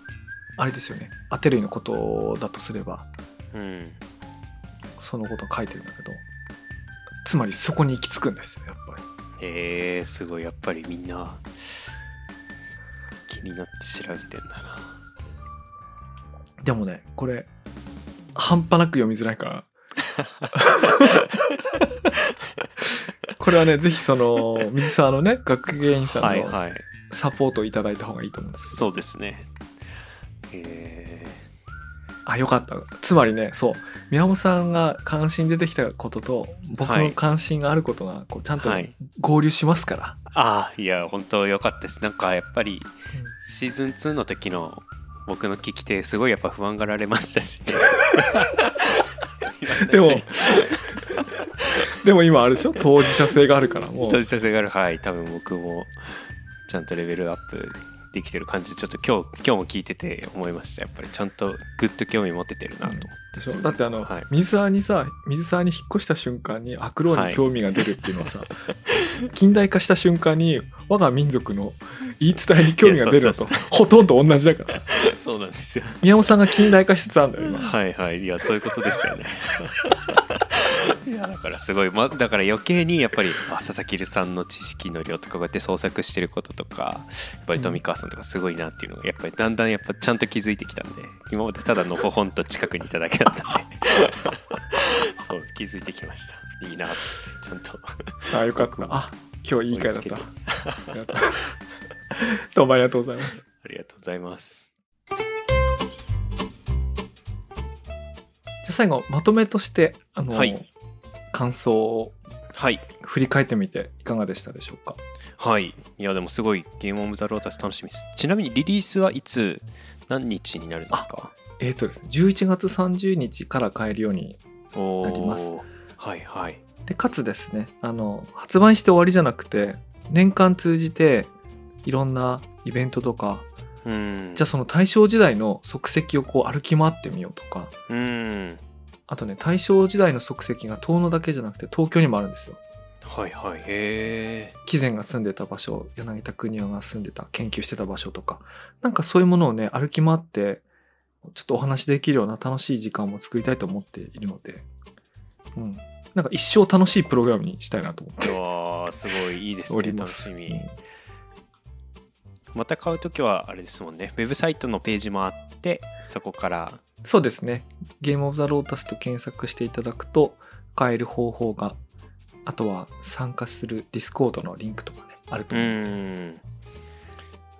Speaker 1: ああれですよね。当てる意のことだとすれば。
Speaker 2: うん。
Speaker 1: そのことを書いてるんだけど。つまりそこに行き着くんですよやっぱり。
Speaker 2: へえすごい。やっぱりみんな気になって調べてんだな。
Speaker 1: でもねこれ半端なく読みづらいから。<laughs> これはねぜひその水沢のね学芸員さんの
Speaker 2: はいはい。
Speaker 1: サポートをいただいた方がいいと思うんです
Speaker 2: そうですね。へ
Speaker 1: あよかった。つまりねそう。宮本さんが関心出てきたことと僕の関心があることがこうちゃんと
Speaker 2: はい。
Speaker 1: 合流しますから、
Speaker 2: ーああいや本当良かったです。なんかやっぱりシーズン2の時の僕の聞き手すごいやっぱ不安がられましたし。<laughs>
Speaker 1: でもでも今あれでしょ？当事者性があるからもう。
Speaker 2: 当事者性がある。はい多分僕もちゃんとレベルアップできてる感じちょっと今日今日も聞いてて思いました。やっぱりちゃんとグッと興味持ててるなと思って、
Speaker 1: でしょ？だってあの、
Speaker 2: はい。
Speaker 1: 水沢にさ水沢に引っ越した瞬間に悪老に興味が出るっていうのはさ、<laughs> 近代化した瞬間に我が民族の言い伝えに興味が出るのとほとんど同じだから。<laughs>
Speaker 2: そうなんですよ。
Speaker 1: 宮本さんが近代化しつつあるんだよ今。
Speaker 2: はいはい。いやそういうことですよね <laughs> い <laughs> やだからすごい、ま、だから余計にやっぱりあ佐々木さんの知識の量とかこうやって創作してることとかやっぱり富川さんとかすごいなっていうのがやっぱりだんだんやっぱちゃんと気づいてきたんで今までただのほほんと近くにいただけだったんで。<laughs> そう気づいてきました。いいなってちゃんと。
Speaker 1: あよかった。あ今日いい回だった。<laughs> どうもありがとうございます。
Speaker 2: ありがとうございます。
Speaker 1: じゃあ最後まとめとしてあの、
Speaker 2: はい
Speaker 1: 感想を
Speaker 2: はい。
Speaker 1: 振り返ってみていかがでしたでしょうか？
Speaker 2: はい。いやでもすごいゲームオブザロータス楽しみです。ちなみにリリースはいつ何日になるんですか？
Speaker 1: えっ、とですね11月30日から買えるように
Speaker 2: お
Speaker 1: なります。
Speaker 2: ー。はいはい。
Speaker 1: でかつですねあの発売して終わりじゃなくて年間通じていろんなイベントとか
Speaker 2: うん。
Speaker 1: じゃあその大正時代の足跡をこう歩き回ってみようとか。
Speaker 2: うん
Speaker 1: あとね大正時代の足跡が遠野だけじゃなくて東京にもあるんですよ。
Speaker 2: はいはい。へえ
Speaker 1: 貴前が住んでた場所柳田国男が住んでた研究してた場所とか。なんかそういうものをね歩き回ってちょっとお話できるような楽しい時間も作りたいと思っているので、うん、なんか一生楽しいプログラムにしたいなと思って。
Speaker 2: うわーすごいいいです
Speaker 1: お
Speaker 2: ね。楽しみ、
Speaker 1: うん。
Speaker 2: また買うときはあれですもんね。ウェブサイトのページもあってそこから
Speaker 1: そうですね。 Game of the Lotus と検索していただくと買える方法が、あとは参加する Discord のリンクとかね、あると
Speaker 2: う
Speaker 1: 思う。
Speaker 2: ん。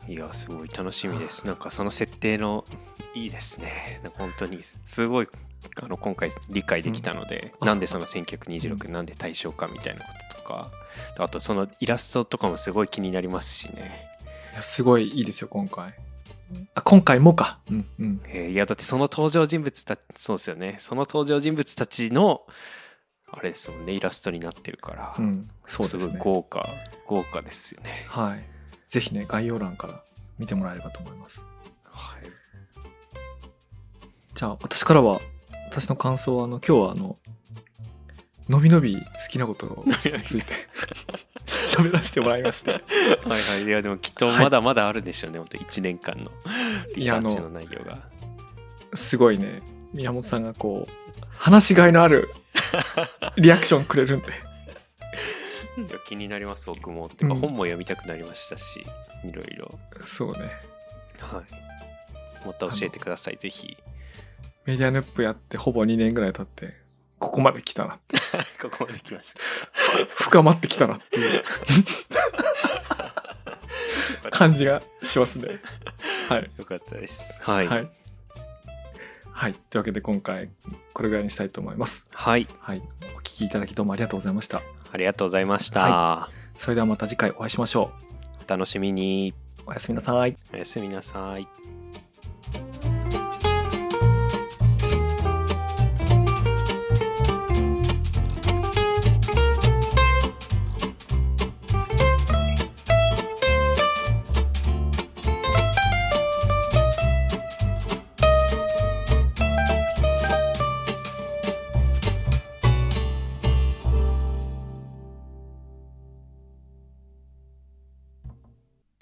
Speaker 2: いやすごい楽しみです。なんかその設定のいいですね。なんか本当にすごいあの今回理解できたので、
Speaker 1: うん。
Speaker 2: なんでその1926、なんで大正かみたいなこととかあとそのイラストとかもすごい気になりますしね。
Speaker 1: いやすごいいいですよ、今回。あ、今回もか。うんうん。
Speaker 2: えーいやだってその登場人物たそうですよねその登場人物たちのあれですもんねイラストになってるから、
Speaker 1: うん、そうです
Speaker 2: ごい
Speaker 1: ね。
Speaker 2: 豪華豪華ですよね
Speaker 1: はい。ぜひね、概要欄から見てもらえればと思います。
Speaker 2: はい
Speaker 1: じゃあ、私からは、私の感想は、あの、今日はあの、のびのび好きなことについて。<laughs> 喋らせてもらいまして。<laughs>
Speaker 2: はいはい。いやでもきっと
Speaker 1: はい。
Speaker 2: まだまだあるでしょうね、本当1年間のリサーチの内容が。
Speaker 1: すごいね、宮本さんがこう、話しがいのある <laughs> リアクションくれるんで。
Speaker 2: いや気になります僕も。てか
Speaker 1: うん。
Speaker 2: 本も読みたくなりましたし、いろいろ。
Speaker 1: そうね。
Speaker 2: はい。また教えてくださいぜひ。
Speaker 1: メディアヌップやってほぼ2年ぐらい経って、ここまで来たな。<laughs>
Speaker 2: ここまで来ました
Speaker 1: 深まってきたなっていう <laughs> 感じがしますね。はい。
Speaker 2: よかったですはい
Speaker 1: はい。はい。というわけで今回、これぐらいにしたいと思います。
Speaker 2: はい、
Speaker 1: はい。お聞きいただきどうもありがとうございました。
Speaker 2: ありがとうございました、
Speaker 1: はそれではまた次回お会いしましょ
Speaker 2: お楽しみに
Speaker 1: う。おやすみなさい。
Speaker 2: おやすみなさい